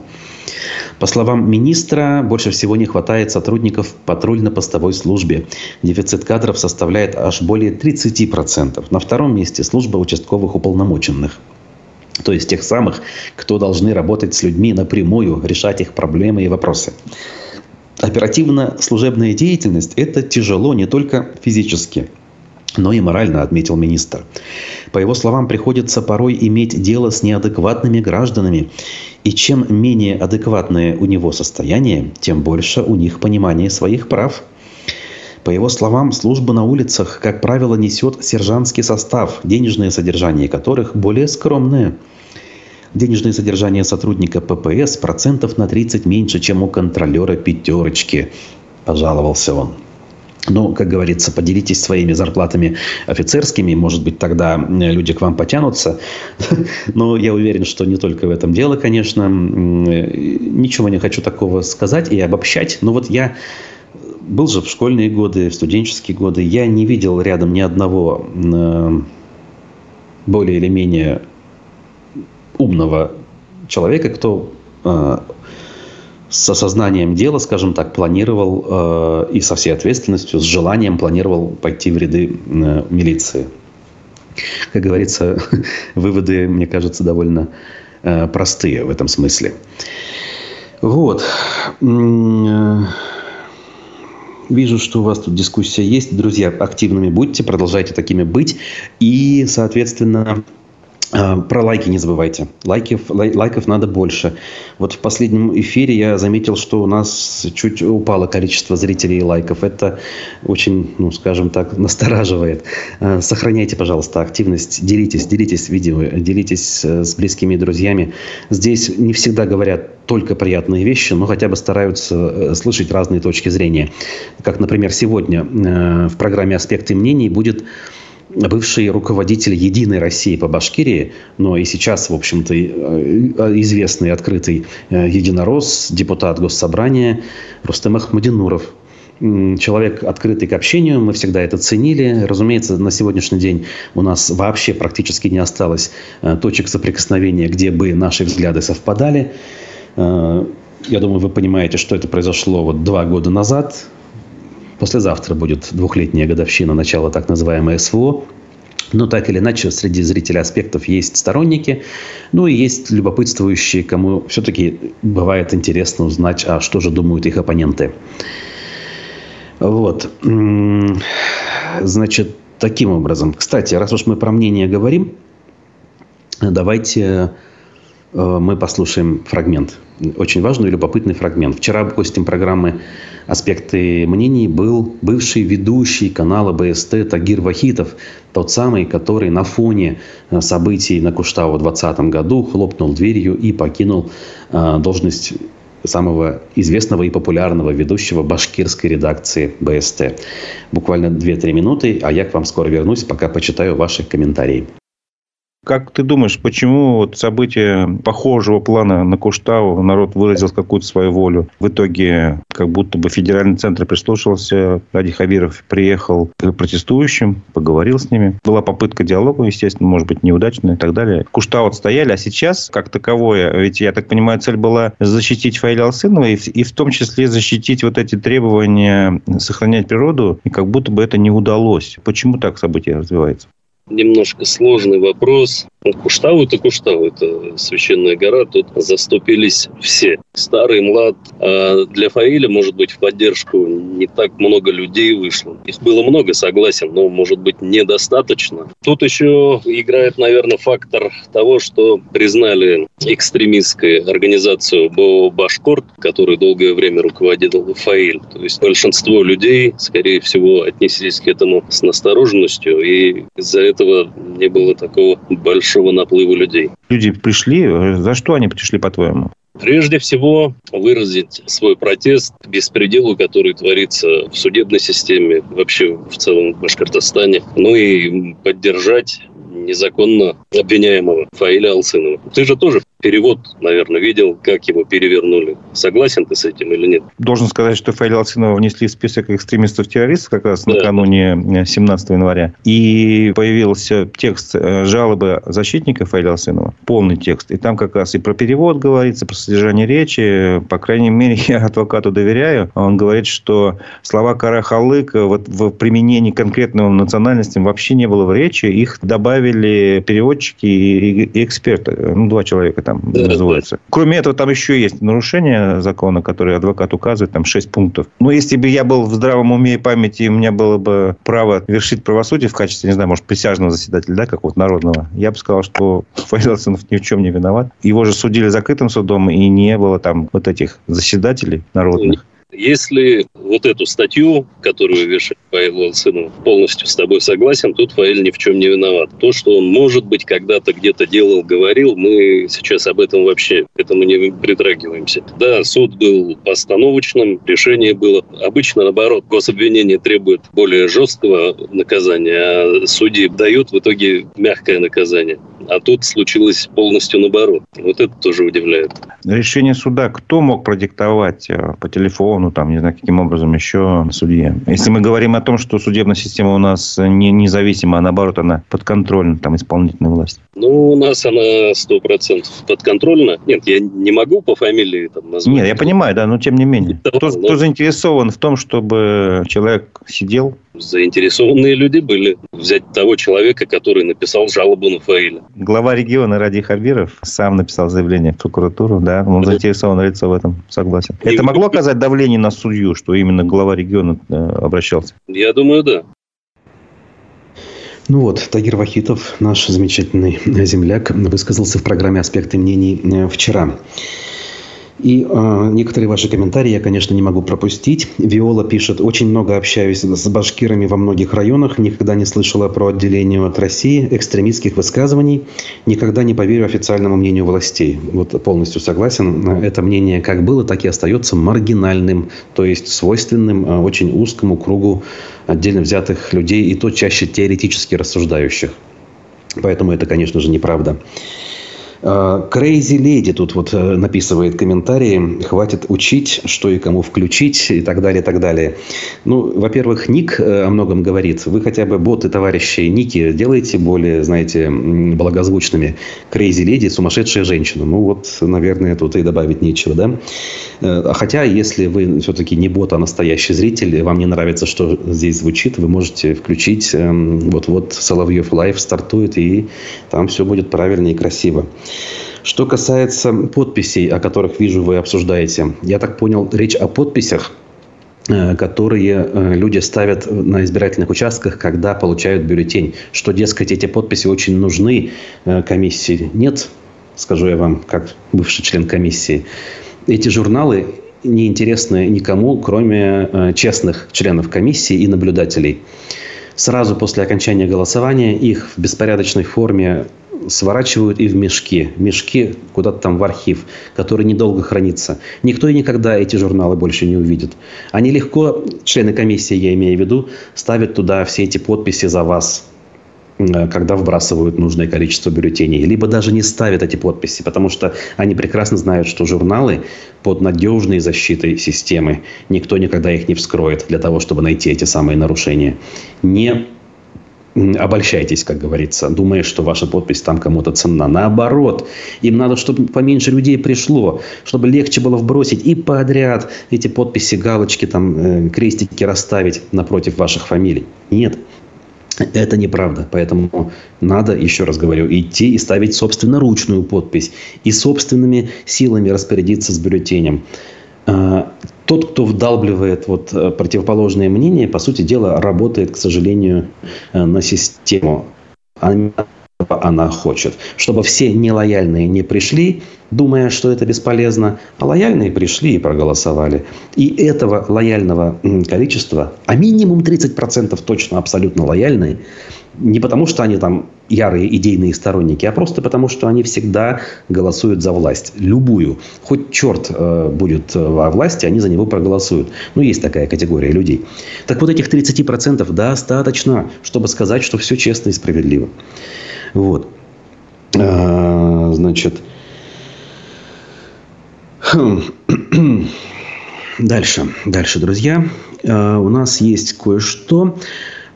По словам министра, больше всего не хватает сотрудников патрульно-постовой службе. Дефицит кадров составляет аж более 30%. На втором месте служба участковых уполномоченных. То есть тех самых, кто должны работать с людьми напрямую, решать их проблемы и вопросы. Оперативно-служебная деятельность – это тяжело не только физически – но и морально, отметил министр. По его словам, приходится порой иметь дело с неадекватными гражданами. И чем менее адекватное у него состояние, тем больше у них понимание своих прав. По его словам, служба на улицах, как правило, несет сержантский состав, денежное содержание которых более скромное. Денежное содержание сотрудника ППС процентов на 30 меньше, чем у контролера пятерочки, пожаловался он. Но, как говорится, поделитесь своими зарплатами офицерскими, может быть, тогда люди к вам потянутся. Но я уверен, что не только в этом дело, конечно. Ничего не хочу такого сказать и обобщать. Но вот я был же в школьные годы, в студенческие годы. Я не видел рядом ни одного э, более или менее умного человека, кто э, с осознанием дела, скажем так, планировал э, и со всей ответственностью, с желанием планировал пойти в ряды э, милиции. Как говорится, выводы, мне кажется, довольно э, простые в этом смысле. Вот. Э, вижу, что у вас тут дискуссия есть. Друзья, активными будьте, продолжайте такими быть. И, соответственно, про лайки не забывайте. Лайков, лай, лайков надо больше. Вот в последнем эфире я заметил, что у нас чуть упало количество зрителей и лайков. Это очень, ну, скажем так, настораживает. А, сохраняйте, пожалуйста, активность. Делитесь, делитесь видео, делитесь э, с близкими и друзьями. Здесь не всегда говорят только приятные вещи, но хотя бы стараются э, слышать разные точки зрения. Как, например, сегодня э, в программе «Аспекты мнений» будет бывший руководитель «Единой России» по Башкирии, но и сейчас, в общем-то, э, известный открытый э, единорос, депутат Госсобрания Рустем Ахмадинуров. Человек открытый к общению, мы всегда это ценили. Разумеется, на сегодняшний день у нас вообще практически не осталось э, точек соприкосновения, где бы наши взгляды совпадали. Я думаю, вы понимаете, что это произошло вот два года назад, Послезавтра будет двухлетняя годовщина начала так называемой СВО. Но так или иначе, среди зрителей аспектов есть сторонники, ну и есть любопытствующие, кому все-таки бывает интересно узнать, а что же думают их оппоненты. Вот. Значит, таким образом. Кстати, раз уж мы про мнение говорим, давайте мы послушаем фрагмент. Очень важный и любопытный фрагмент. Вчера гостем программы аспекты мнений был бывший ведущий канала БСТ Тагир Вахитов, тот самый, который на фоне э, событий на Куштау в 2020 году хлопнул дверью и покинул э, должность самого известного и популярного ведущего башкирской редакции БСТ. Буквально 2-3 минуты, а я к вам скоро вернусь, пока почитаю ваши комментарии. Как ты думаешь, почему вот события похожего плана на Куштау народ выразил какую-то свою волю? В итоге как будто бы федеральный центр прислушался, Ради Хавиров приехал к протестующим, поговорил с ними. Была попытка диалога, естественно, может быть, неудачная и так далее. Куштау отстояли, а сейчас, как таковое, ведь, я так понимаю, цель была защитить Фаиля Алсынова и, и в том числе защитить вот эти требования сохранять природу, и как будто бы это не удалось. Почему так событие развивается? Немножко сложный вопрос. Ну, Куштау это Куштау, это священная гора, тут заступились все, старый, млад. А для Фаиля, может быть, в поддержку не так много людей вышло. Их было много, согласен, но, может быть, недостаточно. Тут еще играет, наверное, фактор того, что признали экстремистскую организацию БО «Башкорт», которую долгое время руководил Фаиль. То есть большинство людей, скорее всего, отнеслись к этому с настороженностью, и из-за этого не было такого большого большого наплыва людей. Люди пришли, за что они пришли, по-твоему? Прежде всего, выразить свой протест беспределу, который творится в судебной системе, вообще в целом в Башкортостане, ну и поддержать незаконно обвиняемого Фаиля Алсынова. Ты же тоже перевод, наверное, видел, как его перевернули. Согласен ты с этим или нет? Должен сказать, что Фаиля Алсынова внесли в список экстремистов-террористов как раз да. накануне 17 января. И появился текст э, жалобы защитника Фаиля Алсынова, полный текст. И там как раз и про перевод говорится, про содержание речи. По крайней мере, я адвокату доверяю. Он говорит, что слова Карахалык вот в применении конкретным национальностям вообще не было в речи. Их добавили переводчики и эксперты. Ну, два человека там да, называются. Да. Кроме этого, там еще есть нарушение закона, который адвокат указывает, там шесть пунктов. Но если бы я был в здравом уме и памяти, у меня было бы право вершить правосудие в качестве, не знаю, может, присяжного заседателя, да, как вот народного, я бы сказал, что Файлсонов ни в чем не виноват. Его же судили закрытым судом, и не было там вот этих заседателей народных. Если вот эту статью, которую вешает Фаил Алсынов, полностью с тобой согласен, тут Фаиль ни в чем не виноват. То, что он, может быть, когда-то где-то делал, говорил, мы сейчас об этом вообще, к этому не притрагиваемся. Да, суд был постановочным, решение было. Обычно, наоборот, гособвинение требует более жесткого наказания, а судьи дают в итоге мягкое наказание. А тут случилось полностью наоборот. Вот это тоже удивляет. Решение суда кто мог продиктовать э, по телефону, там, не знаю, каким образом еще судье? Если мы говорим о том, что судебная система у нас не независима, а наоборот, она подконтрольна там, исполнительной власти. Ну, у нас она сто процентов подконтрольна. Нет, я не могу по фамилии там назвать. Нет, я понимаю, да, но тем не менее. Да, кто, но... кто заинтересован в том, чтобы человек сидел заинтересованные люди были. Взять того человека, который написал жалобу на Фаиля. Глава региона Ради Хабиров сам написал заявление в прокуратуру, да, он да. заинтересованное лицо в этом, согласен. И Это могло оказать давление на судью, что именно глава региона э, обращался? Я думаю, да. Ну вот, Тагир Вахитов, наш замечательный земляк, высказался в программе «Аспекты мнений» э, вчера. И э, некоторые ваши комментарии я, конечно, не могу пропустить. Виола пишет, очень много общаюсь с башкирами во многих районах, никогда не слышала про отделение от России, экстремистских высказываний, никогда не поверю официальному мнению властей. Вот полностью согласен. Это мнение как было, так и остается маргинальным, то есть свойственным э, очень узкому кругу отдельно взятых людей, и то чаще теоретически рассуждающих. Поэтому это, конечно же, неправда. Крейзи Леди тут вот э, написывает комментарии. Хватит учить, что и кому включить и так далее, и так далее. Ну, во-первых, ник э, о многом говорит. Вы хотя бы боты товарищи ники делаете более, знаете, благозвучными. Crazy Lady – сумасшедшая женщина. Ну, вот, наверное, тут и добавить нечего, да? Э, хотя, если вы все-таки не бот, а настоящий зритель, вам не нравится, что здесь звучит, вы можете включить. Эм, вот-вот Соловьев Live стартует, и там все будет правильно и красиво. Что касается подписей, о которых вижу вы обсуждаете, я так понял, речь о подписях, э, которые э, люди ставят на избирательных участках, когда получают бюллетень. Что, дескать, эти подписи очень нужны э, комиссии. Нет, скажу я вам, как бывший член комиссии. Эти журналы не интересны никому, кроме честных членов комиссии и наблюдателей. Сразу после окончания голосования их в беспорядочной форме сворачивают и в мешки. Мешки куда-то там в архив, который недолго хранится. Никто и никогда эти журналы больше не увидит. Они легко, члены комиссии, я имею в виду, ставят туда все эти подписи за вас, э, когда вбрасывают нужное количество бюллетеней. Либо даже не ставят эти подписи, потому что они прекрасно знают, что журналы под надежной защитой системы никто никогда их не вскроет для того, чтобы найти эти самые нарушения. Не обольщайтесь, как говорится, думая, что ваша подпись там кому-то ценна. Наоборот, им надо, чтобы поменьше людей пришло, чтобы легче было вбросить и подряд эти подписи, галочки, там, э, крестики расставить напротив ваших фамилий. Нет, это неправда. Поэтому надо, еще раз говорю, идти и ставить собственноручную подпись. И собственными силами распорядиться с бюллетенем. Тот, кто вдалбливает вот э, противоположное мнение, по сути дела, работает, к сожалению, э, на систему. Она хочет, чтобы все нелояльные не пришли, думая, что это бесполезно, а лояльные пришли и проголосовали. И этого лояльного количества, а минимум 30% точно абсолютно лояльные, не потому, что они там ярые идейные сторонники, а просто потому, что они всегда голосуют за власть. Любую. Хоть черт э, будет во власти, они за него проголосуют. Ну, есть такая категория людей. Так вот, этих 30% достаточно, чтобы сказать, что все честно и справедливо. Вот. А, значит. Хм. Дальше. Дальше, друзья. А, у нас есть кое-что.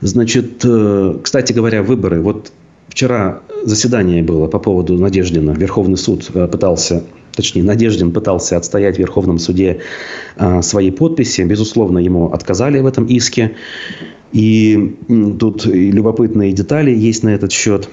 Значит, э, кстати говоря, выборы. Вот вчера заседание было по поводу Надеждина. Верховный суд э, пытался, точнее, Надеждин пытался отстоять в Верховном суде э, свои подписи. Безусловно, ему отказали в этом иске. И тут любопытные детали есть на этот счет.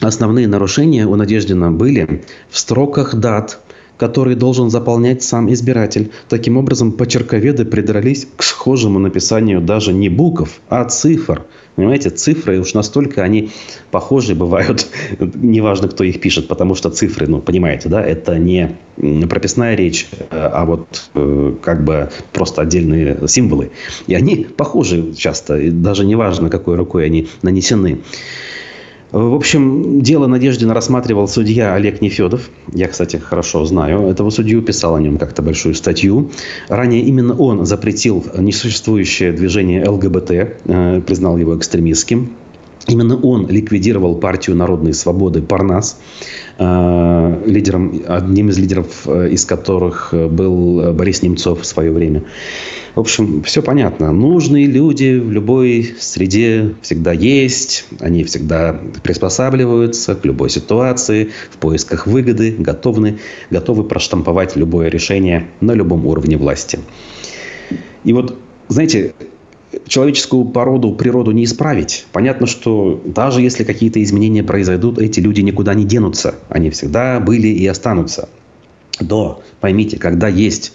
Основные нарушения у Надеждина были в строках дат – который должен заполнять сам избиратель. Таким образом, почерковеды придрались к схожему написанию даже не букв, а цифр. Понимаете, цифры уж настолько они похожи бывают, неважно, кто их пишет, потому что цифры, ну, понимаете, да, это не прописная речь, а вот э, как бы просто отдельные символы. И они похожи часто, даже неважно, какой рукой они нанесены. В общем, дело Надеждина рассматривал судья Олег Нефедов. Я, кстати, хорошо знаю этого судью, писал о нем как-то большую статью. Ранее именно он запретил несуществующее движение ЛГБТ, э, признал его экстремистским. Именно он ликвидировал партию народной свободы «Парнас», э, лидером, одним из лидеров э, из которых был Борис Немцов в свое время. В общем, все понятно. Нужные люди в любой среде всегда есть. Они всегда приспосабливаются к любой ситуации, в поисках выгоды, готовы, готовы проштамповать любое решение на любом уровне власти. И вот, знаете, человеческую породу, природу не исправить. Понятно, что даже если какие-то изменения произойдут, эти люди никуда не денутся. Они всегда были и останутся. Но поймите, когда есть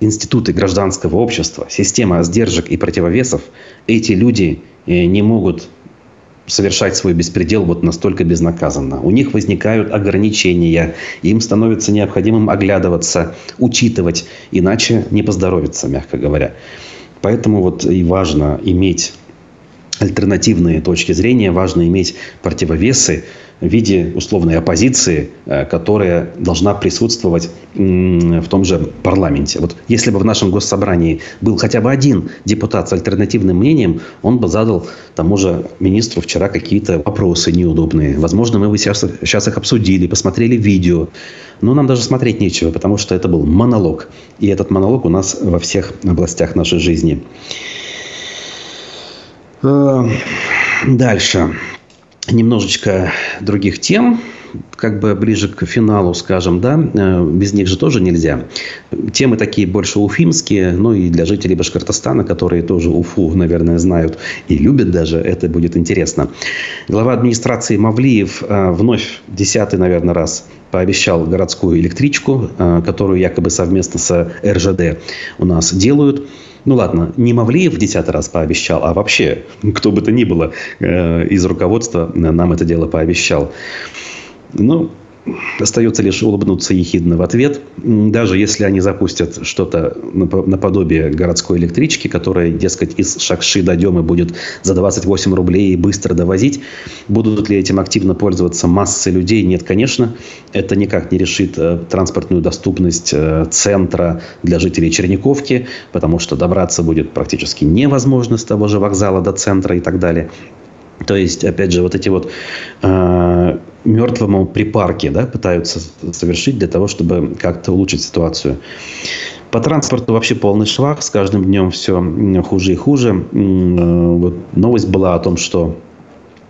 институты гражданского общества, система сдержек и противовесов, эти люди э, не могут совершать свой беспредел вот настолько безнаказанно. У них возникают ограничения, им становится необходимым оглядываться, учитывать, иначе не поздоровится, мягко говоря. Поэтому вот и важно иметь альтернативные точки зрения, важно иметь противовесы в виде условной оппозиции, э, которая должна присутствовать в том же парламенте. Вот если бы в нашем госсобрании был хотя бы один депутат с альтернативным мнением, он бы задал тому же министру вчера какие-то вопросы неудобные. Возможно, мы бы сейчас, сейчас их обсудили, посмотрели видео. Но нам даже смотреть нечего, потому что это был монолог. И этот монолог у нас во всех областях нашей жизни. Э, дальше. Немножечко других тем, как бы ближе к финалу, скажем, да, э, без них же тоже нельзя. Темы такие больше уфимские, ну и для жителей Башкортостана, которые тоже Уфу, наверное, знают и любят даже, это будет интересно. Глава администрации Мавлиев э, вновь десятый, наверное, раз пообещал городскую электричку, которую якобы совместно с РЖД у нас делают. Ну ладно, не Мавлиев в десятый раз пообещал, а вообще кто бы то ни было э, из руководства нам это дело пообещал. Ну, Остается лишь улыбнуться ехидно в ответ. Даже если они запустят что-то наподобие городской электрички, которая, дескать, из Шакши до Демы будет за 28 рублей и быстро довозить, будут ли этим активно пользоваться массы людей? Нет, конечно. Это никак не решит э, транспортную доступность э, центра для жителей Черниковки, потому что добраться будет практически невозможно с того же вокзала до центра и так далее. То есть, опять же, вот эти вот э, мертвому припарке да, пытаются совершить для того, чтобы как-то улучшить ситуацию. По транспорту вообще полный швах. С каждым днем все хуже и хуже. Э, вот новость была о том, что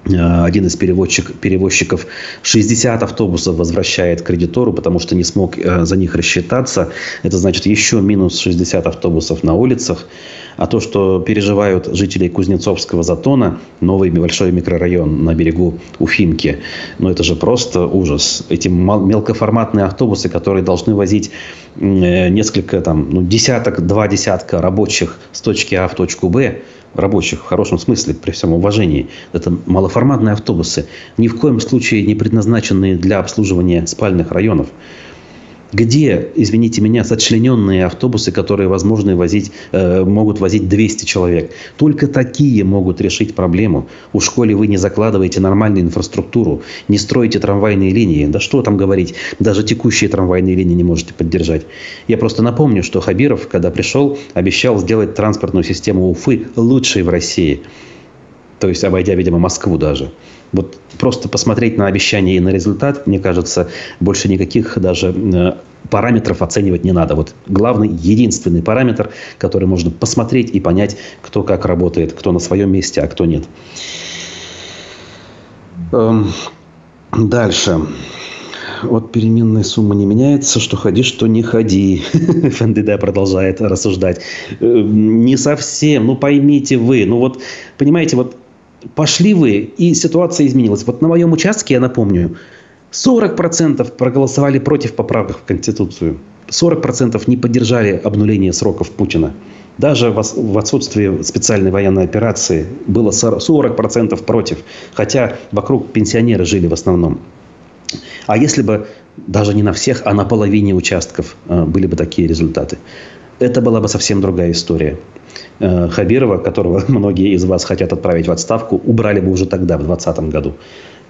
один из перевозчик, перевозчиков 60 автобусов возвращает кредитору, потому что не смог э, за них рассчитаться. Это значит еще минус 60 автобусов на улицах. А то, что переживают жители Кузнецовского затона, новый большой микрорайон на берегу Уфимки, ну это же просто ужас. Эти мелкоформатные автобусы, которые должны возить э, несколько, там, ну, десяток, два десятка рабочих с точки А в точку Б, рабочих в хорошем смысле, при всем уважении. Это малоформатные автобусы, ни в коем случае не предназначенные для обслуживания спальных районов. Где, извините меня, сочлененные автобусы, которые возможно возить, э, могут возить 200 человек? Только такие могут решить проблему. У школе вы не закладываете нормальную инфраструктуру, не строите трамвайные линии. Да что там говорить, даже текущие трамвайные линии не можете поддержать. Я просто напомню, что Хабиров, когда пришел, обещал сделать транспортную систему Уфы лучшей в России. То есть, обойдя, видимо, Москву даже. Вот просто посмотреть на обещание и на результат, мне кажется, больше никаких даже э, параметров оценивать не надо. Вот главный, единственный параметр, который можно посмотреть и понять, кто как работает, кто на своем месте, а кто нет. Эм, дальше. Вот переменная сумма не меняется, что ходи, что не ходи. ФНДД продолжает рассуждать. Эм, не совсем, ну поймите вы. Ну вот, понимаете, вот пошли вы, и ситуация изменилась. Вот на моем участке, я напомню, 40% проголосовали против поправок в Конституцию. 40% не поддержали обнуление сроков Путина. Даже в отсутствии специальной военной операции было 40% против. Хотя вокруг пенсионеры жили в основном. А если бы даже не на всех, а на половине участков э, были бы такие результаты, это была бы совсем другая история. Э, Хабирова, которого многие из вас хотят отправить в отставку, убрали бы уже тогда, в 2020 году.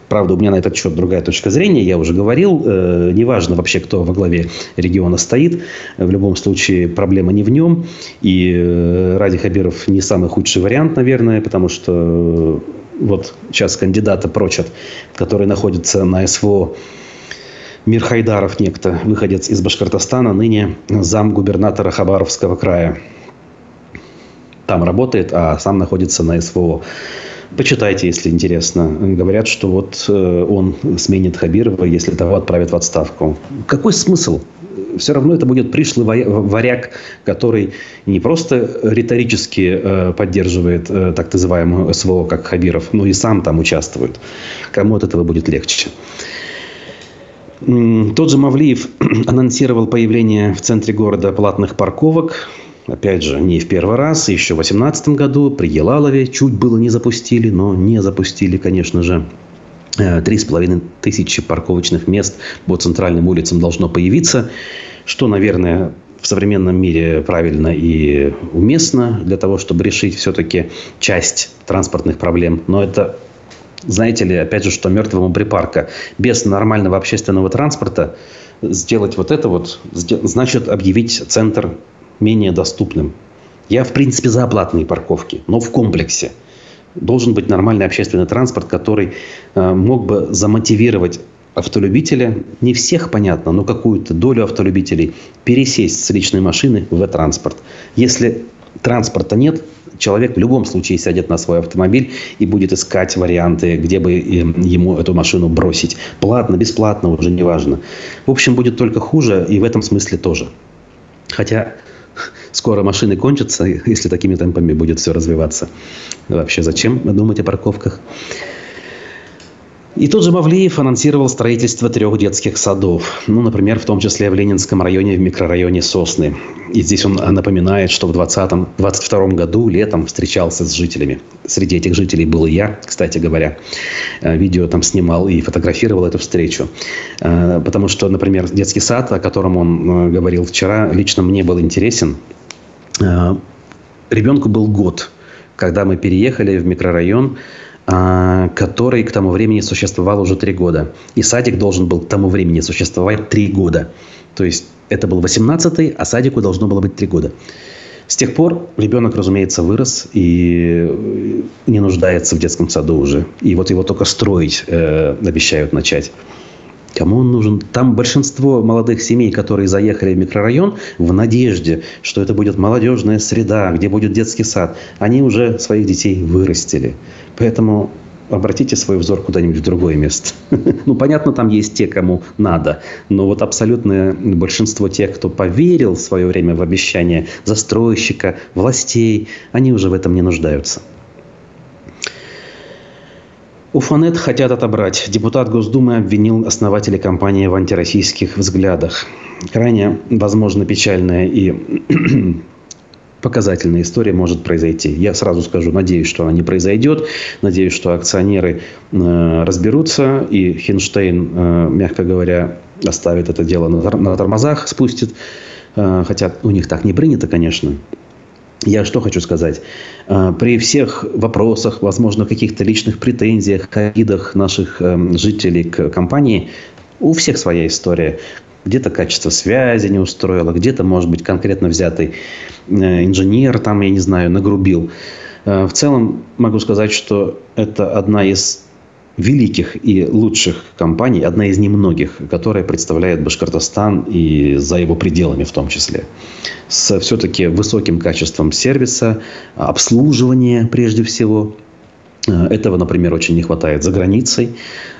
Правда, у меня на этот счет другая точка зрения. Я уже говорил, э, неважно вообще, кто во главе региона стоит. В любом случае, проблема не в нем. И э, Ради Хабиров не самый худший вариант, наверное, потому что э, вот сейчас кандидата прочат, который находится на СВО Мир Хайдаров некто, выходец из Башкортостана, ныне зам губернатора Хабаровского края там работает, а сам находится на СВО. Почитайте, если интересно. Говорят, что вот э, он сменит Хабирова, если того отправят в отставку. Какой смысл? Все равно это будет пришлый варяг, который не просто риторически э, поддерживает э, так называемую СВО, как Хабиров, но и сам там участвует. Кому от этого будет легче? Тот же Мавлиев анонсировал появление в центре города платных парковок опять же, не в первый раз. Еще в 2018 году при Елалове чуть было не запустили, но не запустили, конечно же. Э, три с половиной тысячи парковочных мест по центральным улицам должно появиться, что, наверное, в современном мире правильно и уместно для того, чтобы решить все-таки часть транспортных проблем. Но это, знаете ли, опять же, что мертвому припарка. Без нормального общественного транспорта сделать вот это вот, значит объявить центр менее доступным. Я, в принципе, за оплатные парковки, но в комплексе. Должен быть нормальный общественный транспорт, который э, мог бы замотивировать автолюбителя, не всех, понятно, но какую-то долю автолюбителей, пересесть с личной машины в транспорт. Если транспорта нет, человек в любом случае сядет на свой автомобиль и будет искать варианты, где бы ему эту машину бросить. Платно, бесплатно, уже не важно. В общем, будет только хуже и в этом смысле тоже. Хотя скоро машины кончатся, если такими темпами будет все развиваться. Вообще, зачем думать о парковках? И тот же Мавлиев анонсировал строительство трех детских садов. Ну, например, в том числе в Ленинском районе, в микрорайоне Сосны. И здесь он напоминает, что в 2022 году летом встречался с жителями. Среди этих жителей был и я, кстати говоря. Э, видео там снимал и фотографировал эту встречу. Э, потому что, например, детский сад, о котором он э, говорил вчера, лично мне был интересен. Ребенку был год, когда мы переехали в микрорайон, а, который к тому времени существовал уже три года. И садик должен был к тому времени существовать три года. То есть это был 18-й, а садику должно было быть три года. С тех пор ребенок, разумеется, вырос и не нуждается в детском саду уже. И вот его только строить э, обещают начать. Кому он нужен? Там большинство молодых семей, которые заехали в микрорайон в надежде, что это будет молодежная среда, где будет детский сад, они уже своих детей вырастили. Поэтому обратите свой взор куда-нибудь в другое место. Ну, понятно, там есть те, кому надо. Но вот абсолютное большинство тех, кто поверил в свое время в обещание застройщика, властей, они уже в этом не нуждаются. Уфанет хотят отобрать. Депутат Госдумы обвинил основателей компании в антироссийских взглядах. Крайне, возможно, печальная и показательная история может произойти. Я сразу скажу, надеюсь, что она не произойдет. Надеюсь, что акционеры э, разберутся и Хинштейн, э, мягко говоря, оставит это дело на, на тормозах, спустит. Э, хотя у них так не принято, конечно. Я что хочу сказать. Э, при всех вопросах, возможно, каких-то личных претензиях, обидах наших эм, жителей к компании, у всех своя история. Где-то качество связи не устроило, где-то, может быть, конкретно взятый э, инженер, там, я не знаю, нагрубил. Э, в целом могу сказать, что это одна из великих и лучших компаний, одна из немногих, которая представляет Башкортостан и за его пределами в том числе. С все-таки высоким качеством сервиса, обслуживания прежде всего. Э, этого, например, очень не хватает за границей,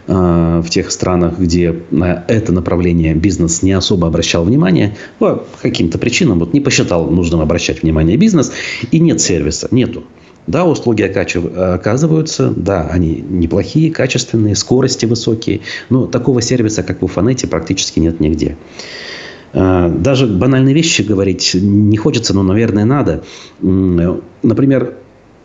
э, в тех странах, где на это направление бизнес не особо обращал внимание, по каким-то причинам вот не посчитал нужным обращать внимание бизнес, и нет сервиса, нету. Да, услуги оказываются, да, они неплохие, качественные, скорости высокие, но такого сервиса, как в Уфанете, практически нет нигде. Э, даже банальные вещи говорить не хочется, но, наверное, надо. Например,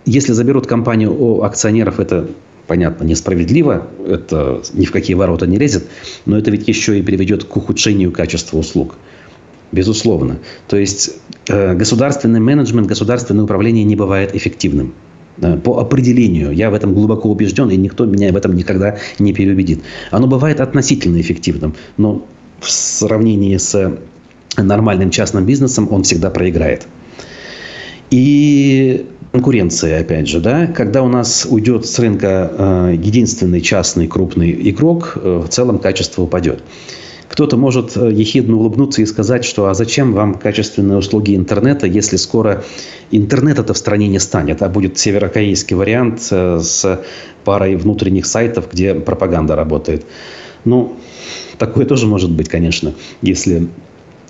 если заберут компанию у акционеров, это понятно, несправедливо, это ни в какие ворота не лезет, но это ведь еще и приведет к ухудшению качества услуг. Безусловно. То есть государственный менеджмент, государственное управление не бывает эффективным. По определению. Я в этом глубоко убежден, и никто меня в этом никогда не переубедит. Оно бывает относительно эффективным, но в сравнении с нормальным частным бизнесом он всегда проиграет. И конкуренция, опять же, да, когда у нас уйдет с рынка э, единственный частный крупный игрок, э, в целом качество упадет. Кто-то может э, ехидно улыбнуться и сказать, что а зачем вам качественные услуги интернета, если скоро интернета-то в стране не станет, а будет северокорейский вариант э, с парой внутренних сайтов, где пропаганда работает. Ну, такое тоже может быть, конечно, если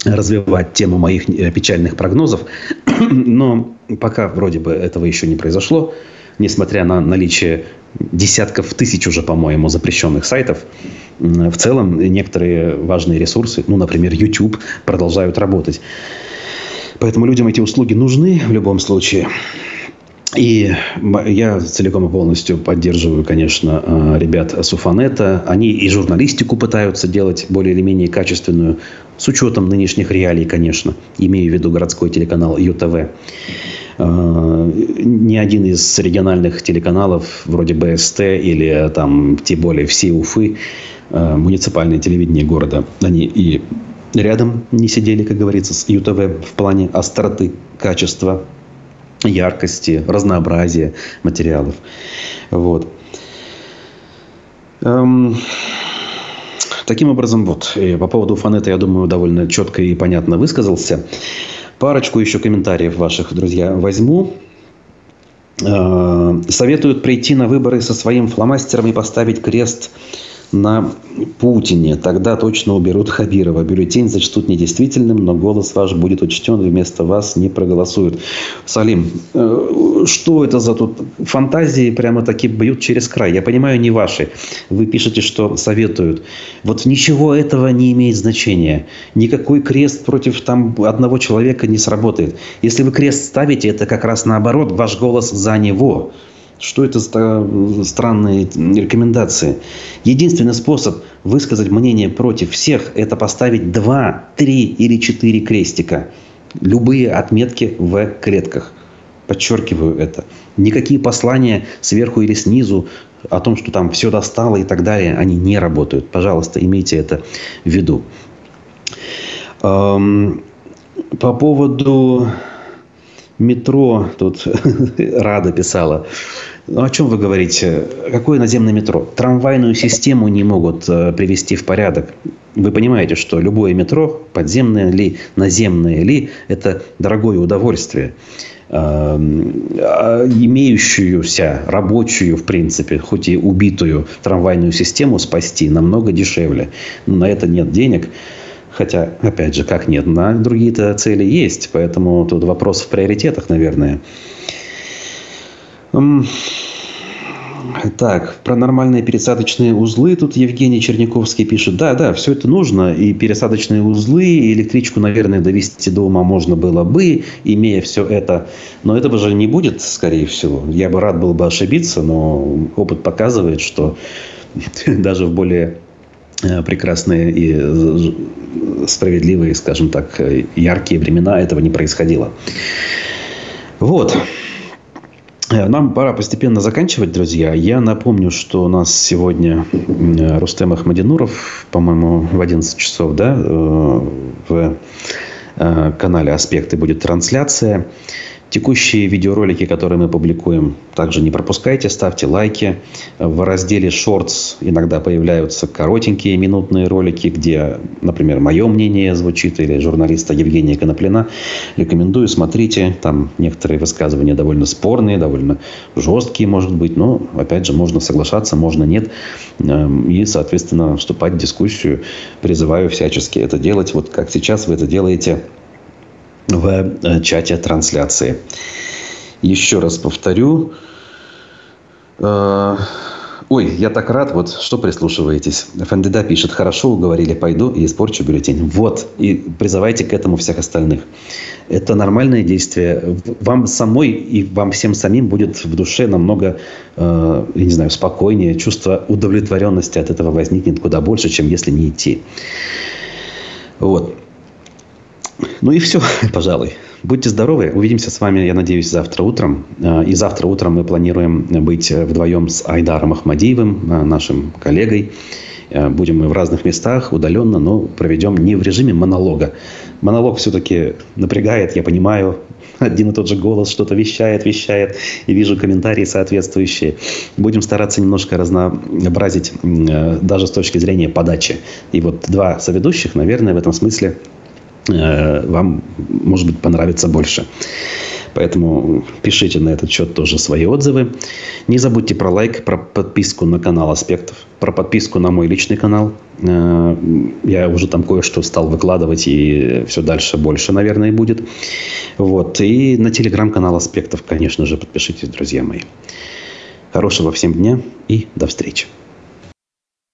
развивать тему моих э, печальных прогнозов. Но пока вроде бы этого еще не произошло, несмотря на наличие десятков тысяч уже, по-моему, запрещенных сайтов, в целом некоторые важные ресурсы, ну, например, YouTube, продолжают работать. Поэтому людям эти услуги нужны в любом случае. И я целиком и полностью поддерживаю, конечно, э, ребят с Уфанета. Они и журналистику пытаются делать более или менее качественную, с учетом нынешних реалий, конечно. Имею в виду городской телеканал ЮТВ. Э, ни один из региональных телеканалов, вроде БСТ или там, тем более все Уфы, э, муниципальное телевидение города, они и рядом не сидели, как говорится, с ЮТВ в плане остроты, качества яркости, разнообразия материалов. Вот. Эм, таким образом, вот, по поводу фанета, я думаю, довольно четко и понятно высказался. Парочку еще комментариев ваших, друзья, возьму. Э, советуют прийти на выборы со своим фломастером и поставить крест на Путине. Тогда точно уберут Хабирова. Бюллетень зачтут недействительным, но голос ваш будет учтен, вместо вас не проголосуют. Салим, э, что это за тут фантазии прямо таки бьют через край? Я понимаю, не ваши. Вы пишете, что советуют. Вот ничего этого не имеет значения. Никакой крест против там одного человека не сработает. Если вы крест ставите, это как раз наоборот, ваш голос за него. Что это за странные рекомендации? Единственный способ высказать мнение против всех – это поставить два, три или четыре крестика. Любые отметки в клетках. Подчеркиваю это. Никакие послания сверху или снизу о том, что там все достало и так далее, они не работают. Пожалуйста, имейте это в виду. Эм, по поводу метро, тут Рада писала. Ну, о чем вы говорите? Какое наземное метро? Трамвайную систему не могут э, привести в порядок. Вы понимаете, что любое метро, подземное ли, наземное ли, это дорогое удовольствие эм, а имеющуюся рабочую, в принципе, хоть и убитую трамвайную систему спасти намного дешевле. Но на это нет денег. Хотя, опять же, как нет, на другие-то цели есть. Поэтому тут вопрос в приоритетах, наверное. Так, про нормальные пересадочные узлы тут Евгений Черняковский пишет. Да, да, все это нужно. И пересадочные узлы, и электричку, наверное, довести до ума можно было бы, имея все это. Но этого же не будет, скорее всего. Я бы рад был бы ошибиться, но опыт показывает, что даже в более прекрасные и э, справедливые, скажем так, э, яркие времена этого не происходило. Вот. Нам пора постепенно заканчивать, друзья. Я напомню, что у нас сегодня Рустем Ахмадинуров, по-моему, в 11 часов, да, в канале «Аспекты» будет трансляция. Текущие видеоролики, которые мы публикуем, также не пропускайте, ставьте лайки. В разделе Shorts иногда появляются коротенькие минутные ролики, где, например, мое мнение звучит или журналиста Евгения Коноплина. Рекомендую, смотрите. Там некоторые высказывания довольно спорные, довольно жесткие, может быть. Но, опять же, можно соглашаться, можно нет. Эм, и, соответственно, вступать в дискуссию. Призываю всячески это делать. Вот как сейчас вы это делаете в э, чате трансляции. Еще раз повторю. Э, ой, я так рад, вот что прислушиваетесь. Фандеда пишет, хорошо уговорили, пойду и испорчу бюллетень. Вот, и призывайте к этому всех остальных. Это нормальное действие. Вам самой и вам всем самим будет в душе намного, э, я не знаю, спокойнее. Чувство удовлетворенности от этого возникнет куда больше, чем если не идти. Вот. Ну и все, пожалуй. Будьте здоровы. Увидимся с вами, я надеюсь, завтра утром. А, и завтра утром мы планируем быть вдвоем с Айдаром Ахмадиевым, а, нашим коллегой. Будем мы в разных местах, удаленно, но проведем не в режиме монолога. Монолог все-таки напрягает, я понимаю. Один и тот же голос что-то вещает, вещает. И вижу комментарии соответствующие. Будем стараться немножко разнообразить даже с точки зрения подачи. И вот два соведущих, наверное, в этом смысле Э, вам, может быть, понравится больше. Поэтому пишите на этот счет тоже свои отзывы. Не забудьте про лайк, про подписку на канал Аспектов, про подписку на мой личный канал. Э, я уже там кое-что стал выкладывать, и все дальше больше, наверное, будет. Вот. И на телеграм-канал Аспектов, конечно же, подпишитесь, друзья мои. Хорошего всем дня и до встречи.